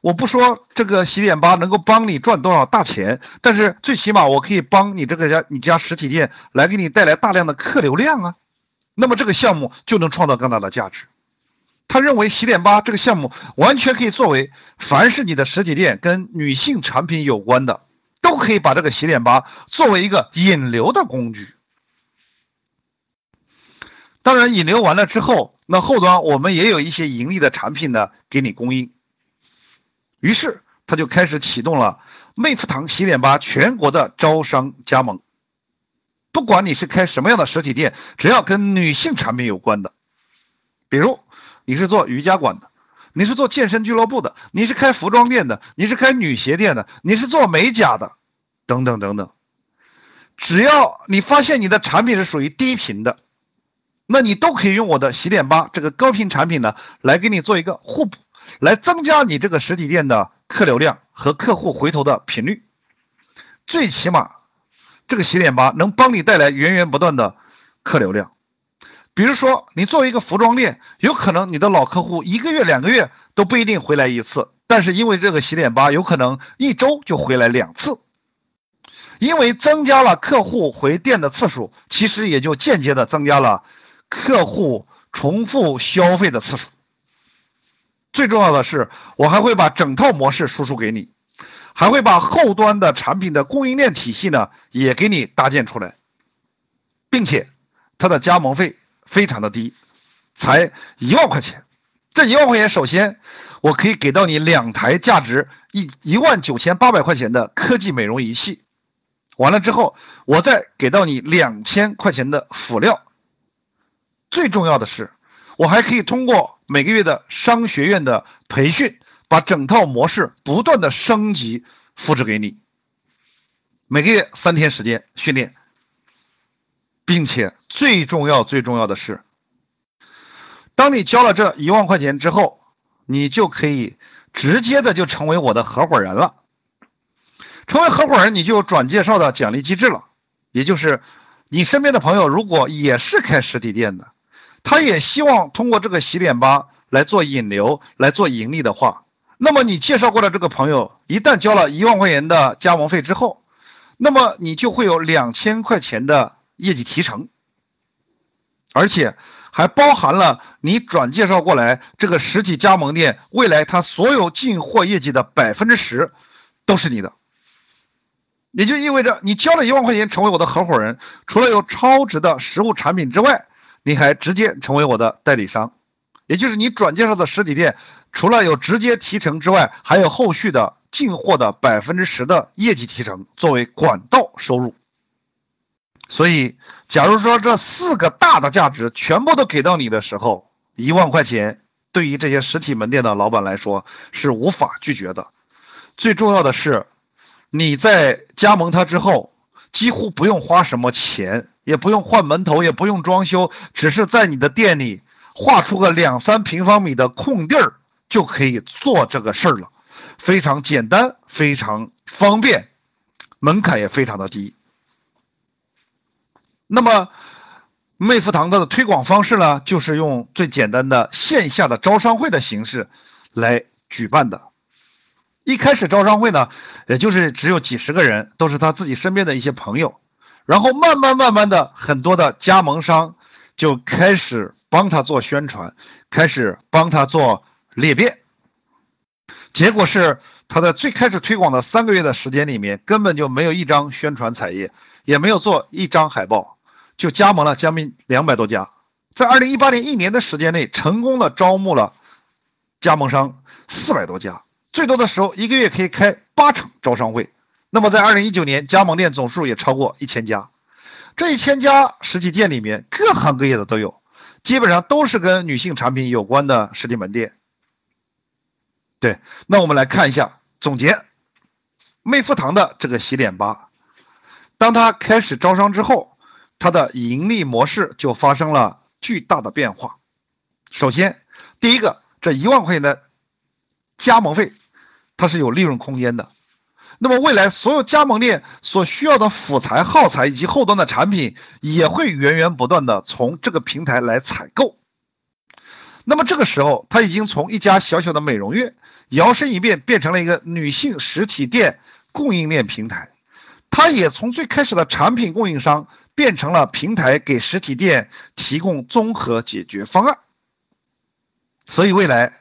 我不说这个洗脸吧能够帮你赚多少大钱，但是最起码我可以帮你这个家你家实体店来给你带来大量的客流量啊。那么这个项目就能创造更大的价值。他认为洗脸吧这个项目完全可以作为凡是你的实体店跟女性产品有关的，都可以把这个洗脸吧作为一个引流的工具。当然，引流完了之后，那后端我们也有一些盈利的产品呢给你供应。于是他就开始启动了魅肤堂洗脸吧全国的招商加盟。不管你是开什么样的实体店，只要跟女性产品有关的，比如你是做瑜伽馆的，你是做健身俱乐部的，你是开服装店的，你是开女鞋店的，你是做美甲的，等等等等，只要你发现你的产品是属于低频的，那你都可以用我的洗脸吧这个高频产品呢，来给你做一个互补，来增加你这个实体店的客流量和客户回头的频率，最起码。这个洗脸吧能帮你带来源源不断的客流量，比如说你作为一个服装店，有可能你的老客户一个月两个月都不一定回来一次，但是因为这个洗脸吧有可能一周就回来两次，因为增加了客户回店的次数，其实也就间接的增加了客户重复消费的次数。最重要的是，我还会把整套模式输出给你。还会把后端的产品的供应链体系呢，也给你搭建出来，并且它的加盟费非常的低，才一万块钱。这一万块钱，首先我可以给到你两台价值一一万九千八百块钱的科技美容仪器，完了之后，我再给到你两千块钱的辅料。最重要的是，我还可以通过每个月的商学院的培训。把整套模式不断的升级复制给你，每个月三天时间训练，并且最重要最重要的是，当你交了这一万块钱之后，你就可以直接的就成为我的合伙人了。成为合伙人，你就有转介绍的奖励机制了，也就是你身边的朋友如果也是开实体店的，他也希望通过这个洗脸吧来做引流来做盈利的话。那么你介绍过的这个朋友，一旦交了一万块钱的加盟费之后，那么你就会有两千块钱的业绩提成，而且还包含了你转介绍过来这个实体加盟店未来他所有进货业绩的百分之十都是你的，也就意味着你交了一万块钱成为我的合伙人，除了有超值的实物产品之外，你还直接成为我的代理商，也就是你转介绍的实体店。除了有直接提成之外，还有后续的进货的百分之十的业绩提成作为管道收入。所以，假如说这四个大的价值全部都给到你的时候，一万块钱对于这些实体门店的老板来说是无法拒绝的。最重要的是，你在加盟他之后，几乎不用花什么钱，也不用换门头，也不用装修，只是在你的店里画出个两三平方米的空地儿。就可以做这个事儿了，非常简单，非常方便，门槛也非常的低。那么，魅肤堂的推广方式呢，就是用最简单的线下的招商会的形式来举办的。一开始招商会呢，也就是只有几十个人，都是他自己身边的一些朋友。然后慢慢慢慢的，很多的加盟商就开始帮他做宣传，开始帮他做。裂变，结果是他在最开始推广的三个月的时间里面，根本就没有一张宣传彩页，也没有做一张海报，就加盟了将近两百多家，在二零一八年一年的时间内，成功的招募了加盟商四百多家，最多的时候一个月可以开八场招商会。那么在二零一九年，加盟店总数也超过一千家，这一千家实体店里面，各行各业的都有，基本上都是跟女性产品有关的实体门店。对，那我们来看一下总结，魅肤堂的这个洗脸吧，当它开始招商之后，它的盈利模式就发生了巨大的变化。首先，第一个，这一万块钱的加盟费，它是有利润空间的。那么未来所有加盟店所需要的辅材、耗材以及后端的产品，也会源源不断的从这个平台来采购。那么这个时候，他已经从一家小小的美容院。摇身一变变成了一个女性实体店供应链平台，它也从最开始的产品供应商变成了平台给实体店提供综合解决方案。所以未来，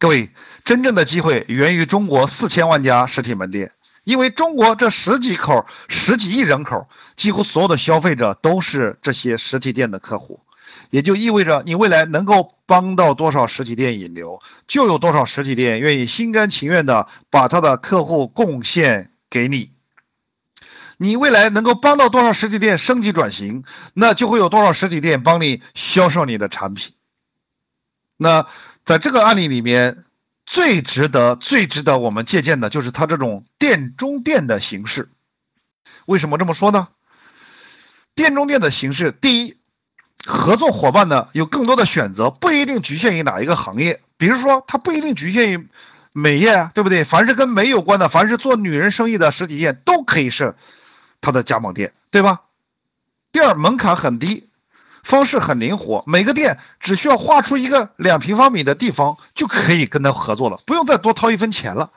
各位真正的机会源于中国四千万家实体门店，因为中国这十几口、十几亿人口，几乎所有的消费者都是这些实体店的客户，也就意味着你未来能够帮到多少实体店引流，就有多少实体店愿意心甘情愿的把他的客户贡献给你。你未来能够帮到多少实体店升级转型，那就会有多少实体店帮你销售你的产品。那在这个案例里面，最值得、最值得我们借鉴的就是它这种店中店的形式。为什么这么说呢？店中店的形式，第一，合作伙伴呢有更多的选择，不一定局限于哪一个行业。比如说，它不一定局限于美业啊，对不对？凡是跟美有关的，凡是做女人生意的实体店，都可以是它的加盟店，对吧？第二，门槛很低。方式很灵活，每个店只需要划出一个两平方米的地方就可以跟他合作了，不用再多掏一分钱了，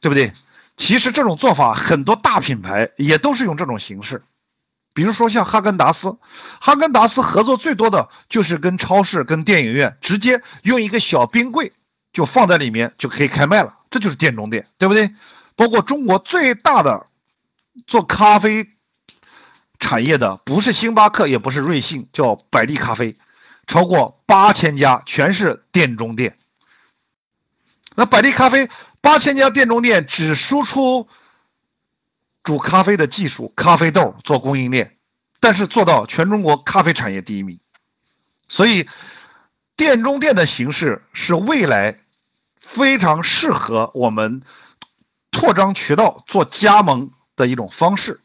对不对？其实这种做法很多大品牌也都是用这种形式，比如说像哈根达斯，哈根达斯合作最多的就是跟超市、跟电影院直接用一个小冰柜就放在里面就可以开卖了，这就是店中店，对不对？包括中国最大的做咖啡。产业的不是星巴克，也不是瑞幸，叫百利咖啡，超过八千家，全是店中店。那百利咖啡八千家店中店只输出煮咖啡的技术、咖啡豆做供应链，但是做到全中国咖啡产业第一名。所以，店中店的形式是未来非常适合我们扩张渠道、做加盟的一种方式。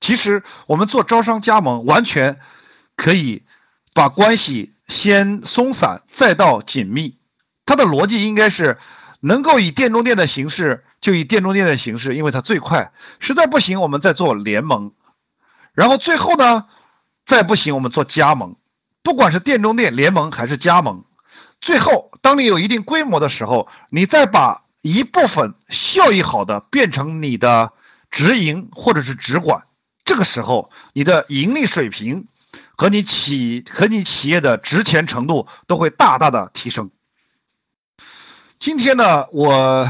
其实我们做招商加盟，完全可以把关系先松散，再到紧密。它的逻辑应该是能够以店中店的形式，就以店中店的形式，因为它最快。实在不行，我们再做联盟。然后最后呢，再不行，我们做加盟。不管是店中店联盟还是加盟，最后当你有一定规模的时候，你再把一部分效益好的变成你的直营或者是直管。这个时候，你的盈利水平和你企和你企业的值钱程度都会大大的提升。今天呢，我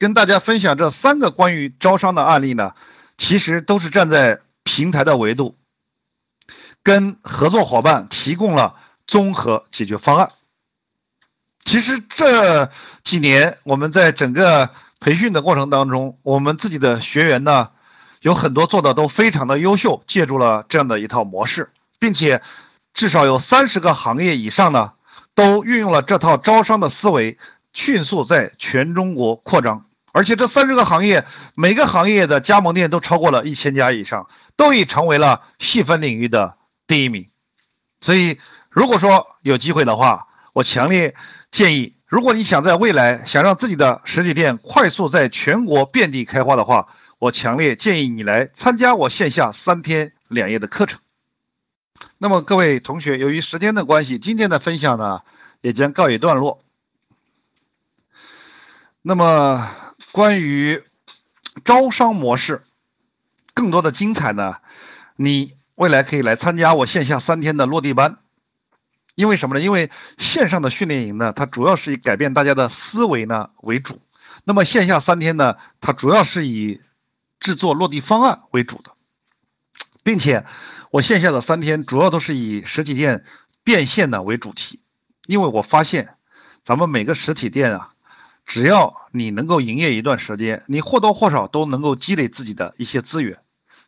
跟大家分享这三个关于招商的案例呢，其实都是站在平台的维度，跟合作伙伴提供了综合解决方案。其实这几年我们在整个培训的过程当中，我们自己的学员呢。有很多做的都非常的优秀，借助了这样的一套模式，并且至少有三十个行业以上呢，都运用了这套招商的思维，迅速在全中国扩张。而且这三十个行业，每个行业的加盟店都超过了一千家以上，都已成为了细分领域的第一名。所以，如果说有机会的话，我强烈建议，如果你想在未来想让自己的实体店快速在全国遍地开花的话，我强烈建议你来参加我线下三天两夜的课程。那么各位同学，由于时间的关系，今天的分享呢也将告一段落。那么关于招商模式更多的精彩呢，你未来可以来参加我线下三天的落地班。因为什么呢？因为线上的训练营呢，它主要是以改变大家的思维呢为主。那么线下三天呢，它主要是以制作落地方案为主的，并且我线下的三天主要都是以实体店变现的为主题，因为我发现咱们每个实体店啊，只要你能够营业一段时间，你或多或少都能够积累自己的一些资源，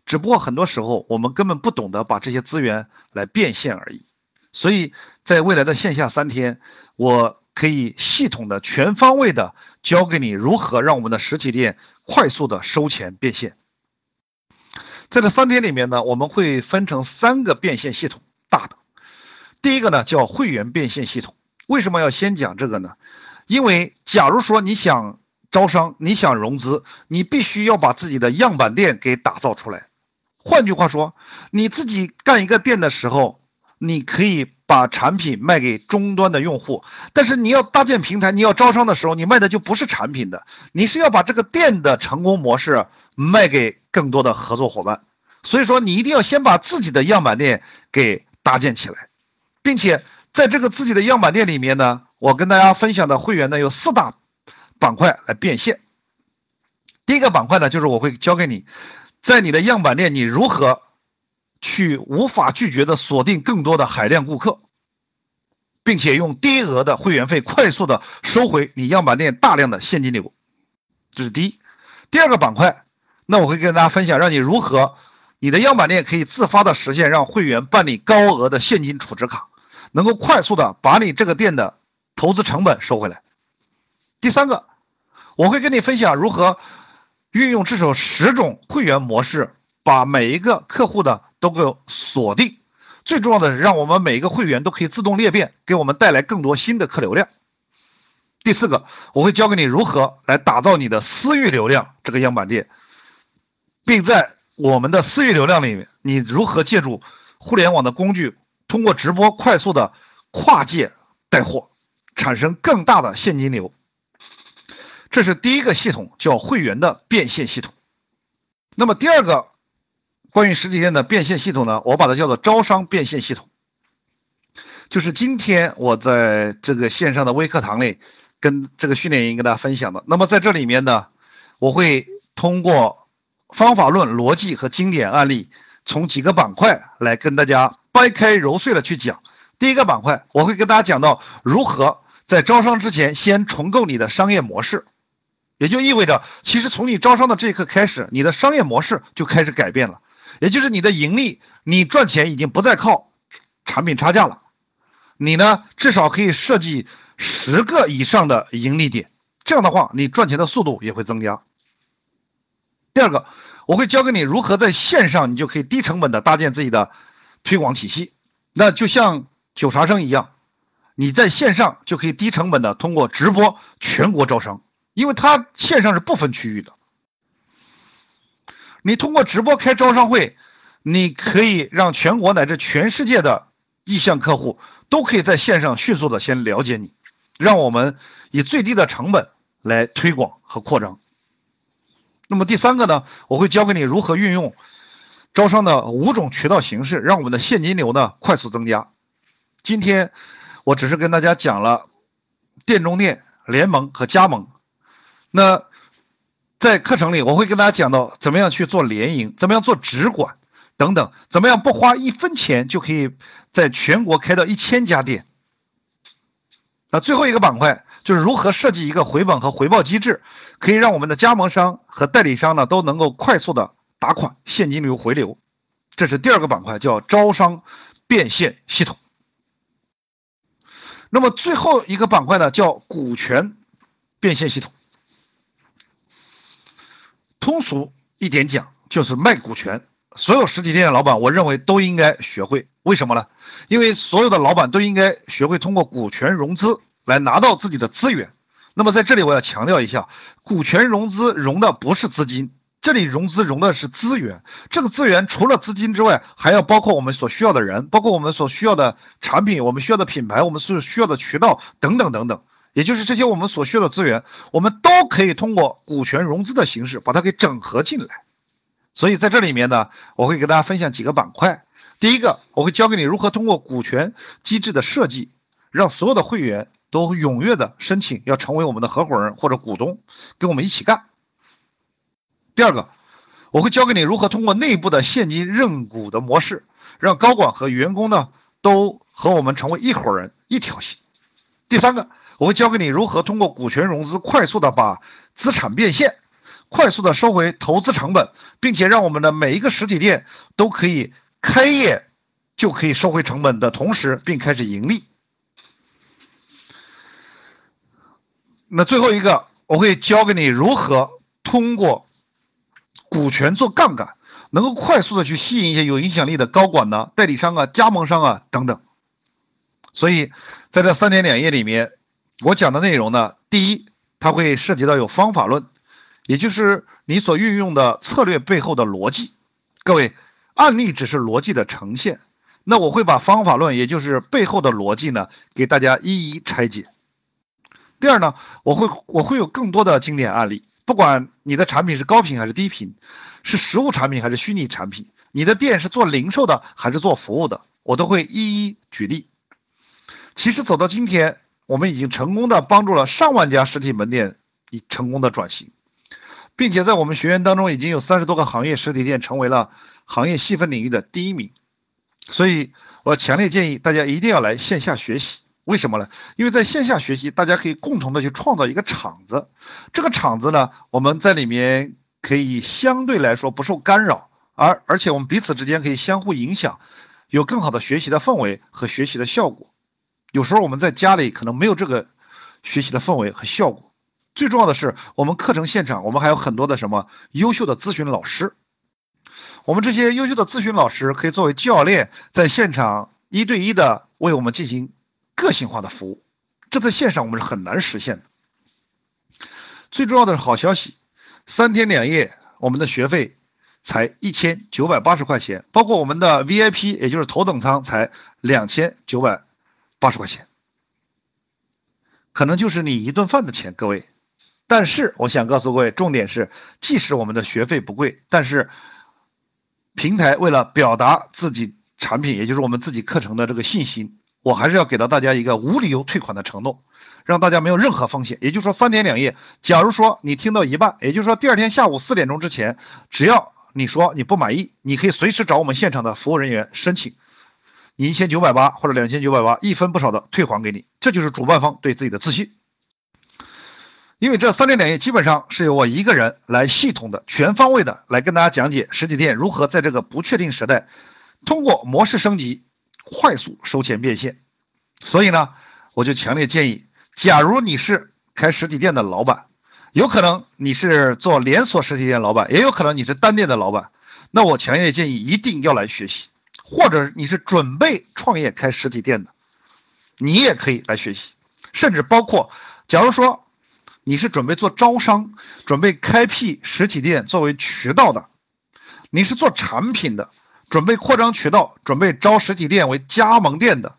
只不过很多时候我们根本不懂得把这些资源来变现而已。所以在未来的线下三天，我可以系统的、全方位的教给你如何让我们的实体店。快速的收钱变现，在这三天里面呢，我们会分成三个变现系统，大的。第一个呢叫会员变现系统。为什么要先讲这个呢？因为假如说你想招商，你想融资，你必须要把自己的样板店给打造出来。换句话说，你自己干一个店的时候。你可以把产品卖给终端的用户，但是你要搭建平台，你要招商的时候，你卖的就不是产品的，你是要把这个店的成功模式卖给更多的合作伙伴。所以说，你一定要先把自己的样板店给搭建起来，并且在这个自己的样板店里面呢，我跟大家分享的会员呢有四大板块来变现。第一个板块呢，就是我会教给你，在你的样板店你如何去无法拒绝的锁定更多的海量顾客，并且用低额的会员费快速的收回你样板店大量的现金流，这是第一。第二个板块，那我会跟大家分享，让你如何你的样板店可以自发的实现让会员办理高额的现金储值卡，能够快速的把你这个店的投资成本收回来。第三个，我会跟你分享如何运用至少十种会员模式，把每一个客户的都给锁定。最重要的是，让我们每一个会员都可以自动裂变，给我们带来更多新的客流量。第四个，我会教给你如何来打造你的私域流量这个样板店，并在我们的私域流量里面，你如何借助互联网的工具，通过直播快速的跨界带货，产生更大的现金流。这是第一个系统，叫会员的变现系统。那么第二个关于实体店的变现系统呢，我把它叫做招商变现系统，就是今天我在这个线上的微课堂里。跟这个训练营跟大家分享的，那么在这里面呢，我会通过方法论、逻辑和经典案例，从几个板块来跟大家掰开揉碎的去讲。第一个板块，我会跟大家讲到如何在招商之前先重构你的商业模式，也就意味着，其实从你招商的这一刻开始，你的商业模式就开始改变了，也就是你的盈利，你赚钱已经不再靠产品差价了，你呢至少可以设计。十个以上的盈利点，这样的话，你赚钱的速度也会增加。第二个，我会教给你如何在线上，你就可以低成本的搭建自己的推广体系。那就像九茶生一样，你在线上就可以低成本的通过直播全国招商，因为它线上是不分区域的。你通过直播开招商会，你可以让全国乃至全世界的意向客户都可以在线上迅速的先了解你。让我们以最低的成本来推广和扩张。那么第三个呢，我会教给你如何运用招商的五种渠道形式，让我们的现金流呢快速增加。今天我只是跟大家讲了店中店、联盟和加盟。那在课程里，我会跟大家讲到怎么样去做联营，怎么样做直管等等，怎么样不花一分钱就可以在全国开到一千家店。那最后一个板块就是如何设计一个回本和回报机制，可以让我们的加盟商和代理商呢都能够快速的打款，现金流回流。这是第二个板块，叫招商变现系统。那么最后一个板块呢，叫股权变现系统。通俗一点讲，就是卖股权。所有实体店的老板，我认为都应该学会。为什么呢？因为所有的老板都应该学会通过股权融资来拿到自己的资源。那么在这里我要强调一下，股权融资融的不是资金，这里融资融的是资源。这个资源除了资金之外，还要包括我们所需要的人，包括我们所需要的产品，我们需要的品牌，我们所需要的渠道等等等等。也就是这些我们所需要的资源，我们都可以通过股权融资的形式把它给整合进来。所以在这里面呢，我会给大家分享几个板块。第一个，我会教给你如何通过股权机制的设计，让所有的会员都踊跃的申请要成为我们的合伙人或者股东，跟我们一起干。第二个，我会教给你如何通过内部的现金认股的模式，让高管和员工呢都和我们成为一伙人，一条心。第三个，我会教给你如何通过股权融资快速的把资产变现，快速的收回投资成本，并且让我们的每一个实体店都可以。开业就可以收回成本的同时，并开始盈利。那最后一个，我会教给你如何通过股权做杠杆，能够快速的去吸引一些有影响力的高管呢、代理商啊、加盟商啊等等。所以在这三天两夜里面，我讲的内容呢，第一，它会涉及到有方法论，也就是你所运用的策略背后的逻辑，各位。案例只是逻辑的呈现，那我会把方法论，也就是背后的逻辑呢，给大家一一拆解。第二呢，我会我会有更多的经典案例，不管你的产品是高频还是低频，是实物产品还是虚拟产品，你的店是做零售的还是做服务的，我都会一一举例。其实走到今天，我们已经成功的帮助了上万家实体门店以成功的转型，并且在我们学员当中已经有三十多个行业实体店成为了行业细分领域的第一名。所以我强烈建议大家一定要来线下学习。为什么呢？因为在线下学习，大家可以共同的去创造一个场子。这个场子呢，我们在里面可以相对来说不受干扰，而而且我们彼此之间可以相互影响，有更好的学习的氛围和学习的效果。有时候我们在家里可能没有这个学习的氛围和效果。最重要的是，我们课程现场我们还有很多的什么优秀的咨询老师。我们这些优秀的咨询老师可以作为教练，在现场一对一的为我们进行。个性化的服务，这在线上我们是很难实现的。最重要的是好消息，三天两夜我们的学费才一千九百八十块钱，包括我们的 VIP，也就是头等舱才两千九百八十块钱，可能就是你一顿饭的钱，各位。但是我想告诉各位，重点是，即使我们的学费不贵，但是平台为了表达自己产品，也就是我们自己课程的这个信心。我还是要给到大家一个无理由退款的承诺，让大家没有任何风险。也就是说，三天两夜，假如说你听到一半，也就是说第二天下午四点钟之前，只要你说你不满意，你可以随时找我们现场的服务人员申请，你一千九百八或者两千九百八，一分不少的退还给你。这就是主办方对自己的自信。因为这三天两夜基本上是由我一个人来系统的、全方位的来跟大家讲解实体店如何在这个不确定时代，通过模式升级。快速收钱变现，所以呢，我就强烈建议，假如你是开实体店的老板，有可能你是做连锁实体店老板，也有可能你是单店的老板，那我强烈建议一定要来学习，或者你是准备创业开实体店的，你也可以来学习，甚至包括，假如说你是准备做招商，准备开辟实体店作为渠道的，你是做产品的。准备扩张渠道，准备招实体店为加盟店的，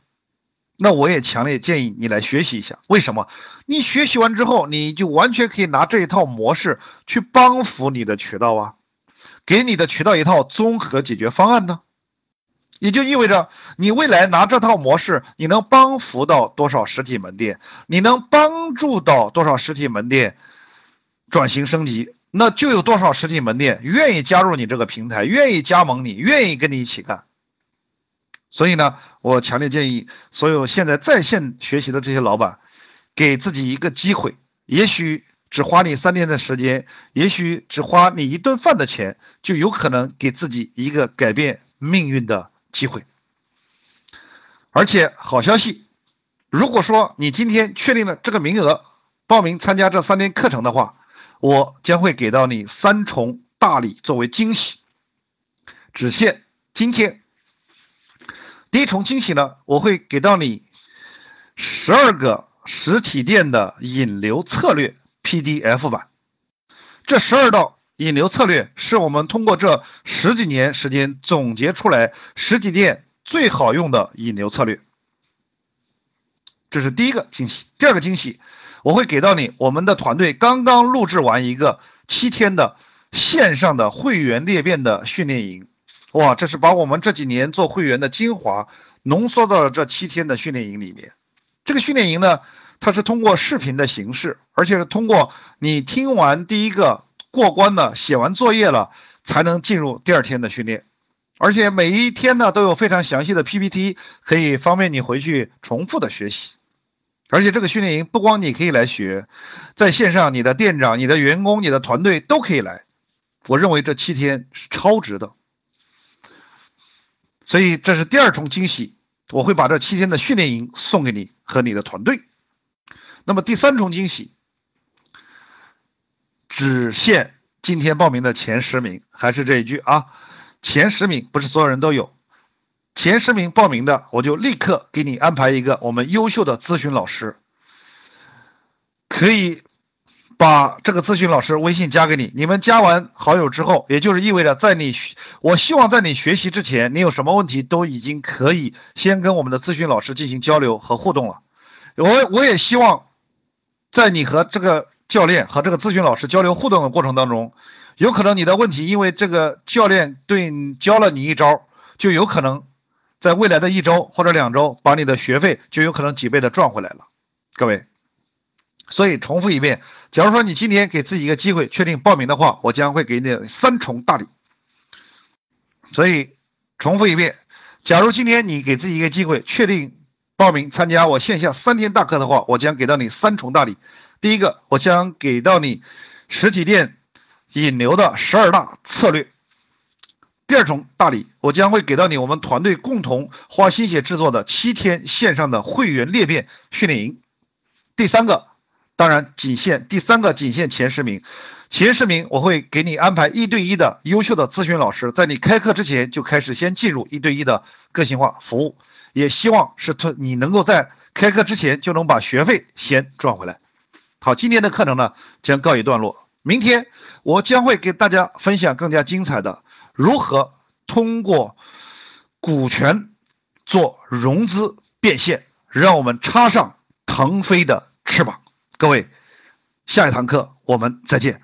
那我也强烈建议你来学习一下。为什么？你学习完之后，你就完全可以拿这一套模式去帮扶你的渠道啊，给你的渠道一套综合解决方案呢。也就意味着，你未来拿这套模式，你能帮扶到多少实体门店？你能帮助到多少实体门店转型升级？那就有多少实体门店愿意加入你这个平台，愿意加盟你，愿意跟你一起干。所以呢，我强烈建议所有现在在线学习的这些老板，给自己一个机会，也许只花你三天的时间，也许只花你一顿饭的钱，就有可能给自己一个改变命运的机会。而且好消息，如果说你今天确定了这个名额，报名参加这三天课程的话。我将会给到你三重大礼作为惊喜，只限今天。第一重惊喜呢，我会给到你十二个实体店的引流策略 PDF 版。这十二道引流策略是我们通过这十几年时间总结出来实体店最好用的引流策略。这是第一个惊喜。第二个惊喜。我会给到你，我们的团队刚刚录制完一个七天的线上的会员裂变的训练营，哇，这是把我们这几年做会员的精华浓缩到了这七天的训练营里面。这个训练营呢，它是通过视频的形式，而且是通过你听完第一个过关了，写完作业了，才能进入第二天的训练，而且每一天呢都有非常详细的 PPT，可以方便你回去重复的学习。而且这个训练营不光你可以来学，在线上你的店长、你的员工、你的团队都可以来。我认为这七天是超值的，所以这是第二重惊喜，我会把这七天的训练营送给你和你的团队。那么第三重惊喜，只限今天报名的前十名，还是这一句啊，前十名不是所有人都有。前十名报名的，我就立刻给你安排一个我们优秀的咨询老师，可以把这个咨询老师微信加给你。你们加完好友之后，也就是意味着在你，我希望在你学习之前，你有什么问题都已经可以先跟我们的咨询老师进行交流和互动了。我我也希望在你和这个教练和这个咨询老师交流互动的过程当中，有可能你的问题因为这个教练对你教了你一招，就有可能在未来的一周或者两周把你的学费就有可能几倍的赚回来了。各位，所以重复一遍，假如说你今天给自己一个机会确定报名的话，我将会给你三重大礼。所以重复一遍，假如今天你给自己一个机会确定报名参加我线下三天大课的话，我将给到你三重大礼。第一个，我将给到你实体店引流的十二大策略。第二重大礼，我将会给到你我们团队共同花心血制作的七天线上的会员裂变训练营。第三个，当然仅限第三个仅限前十名，前十名我会给你安排一对一的优秀的咨询老师，在你开课之前就开始先进入一对一的个性化服务，也希望是你能够在开课之前就能把学费先赚回来。好，今天的课程呢将告一段落，明天我将会给大家分享更加精彩的如何通过股权做融资变现，让我们插上。腾飞的翅膀，各位，下一堂课我们再见。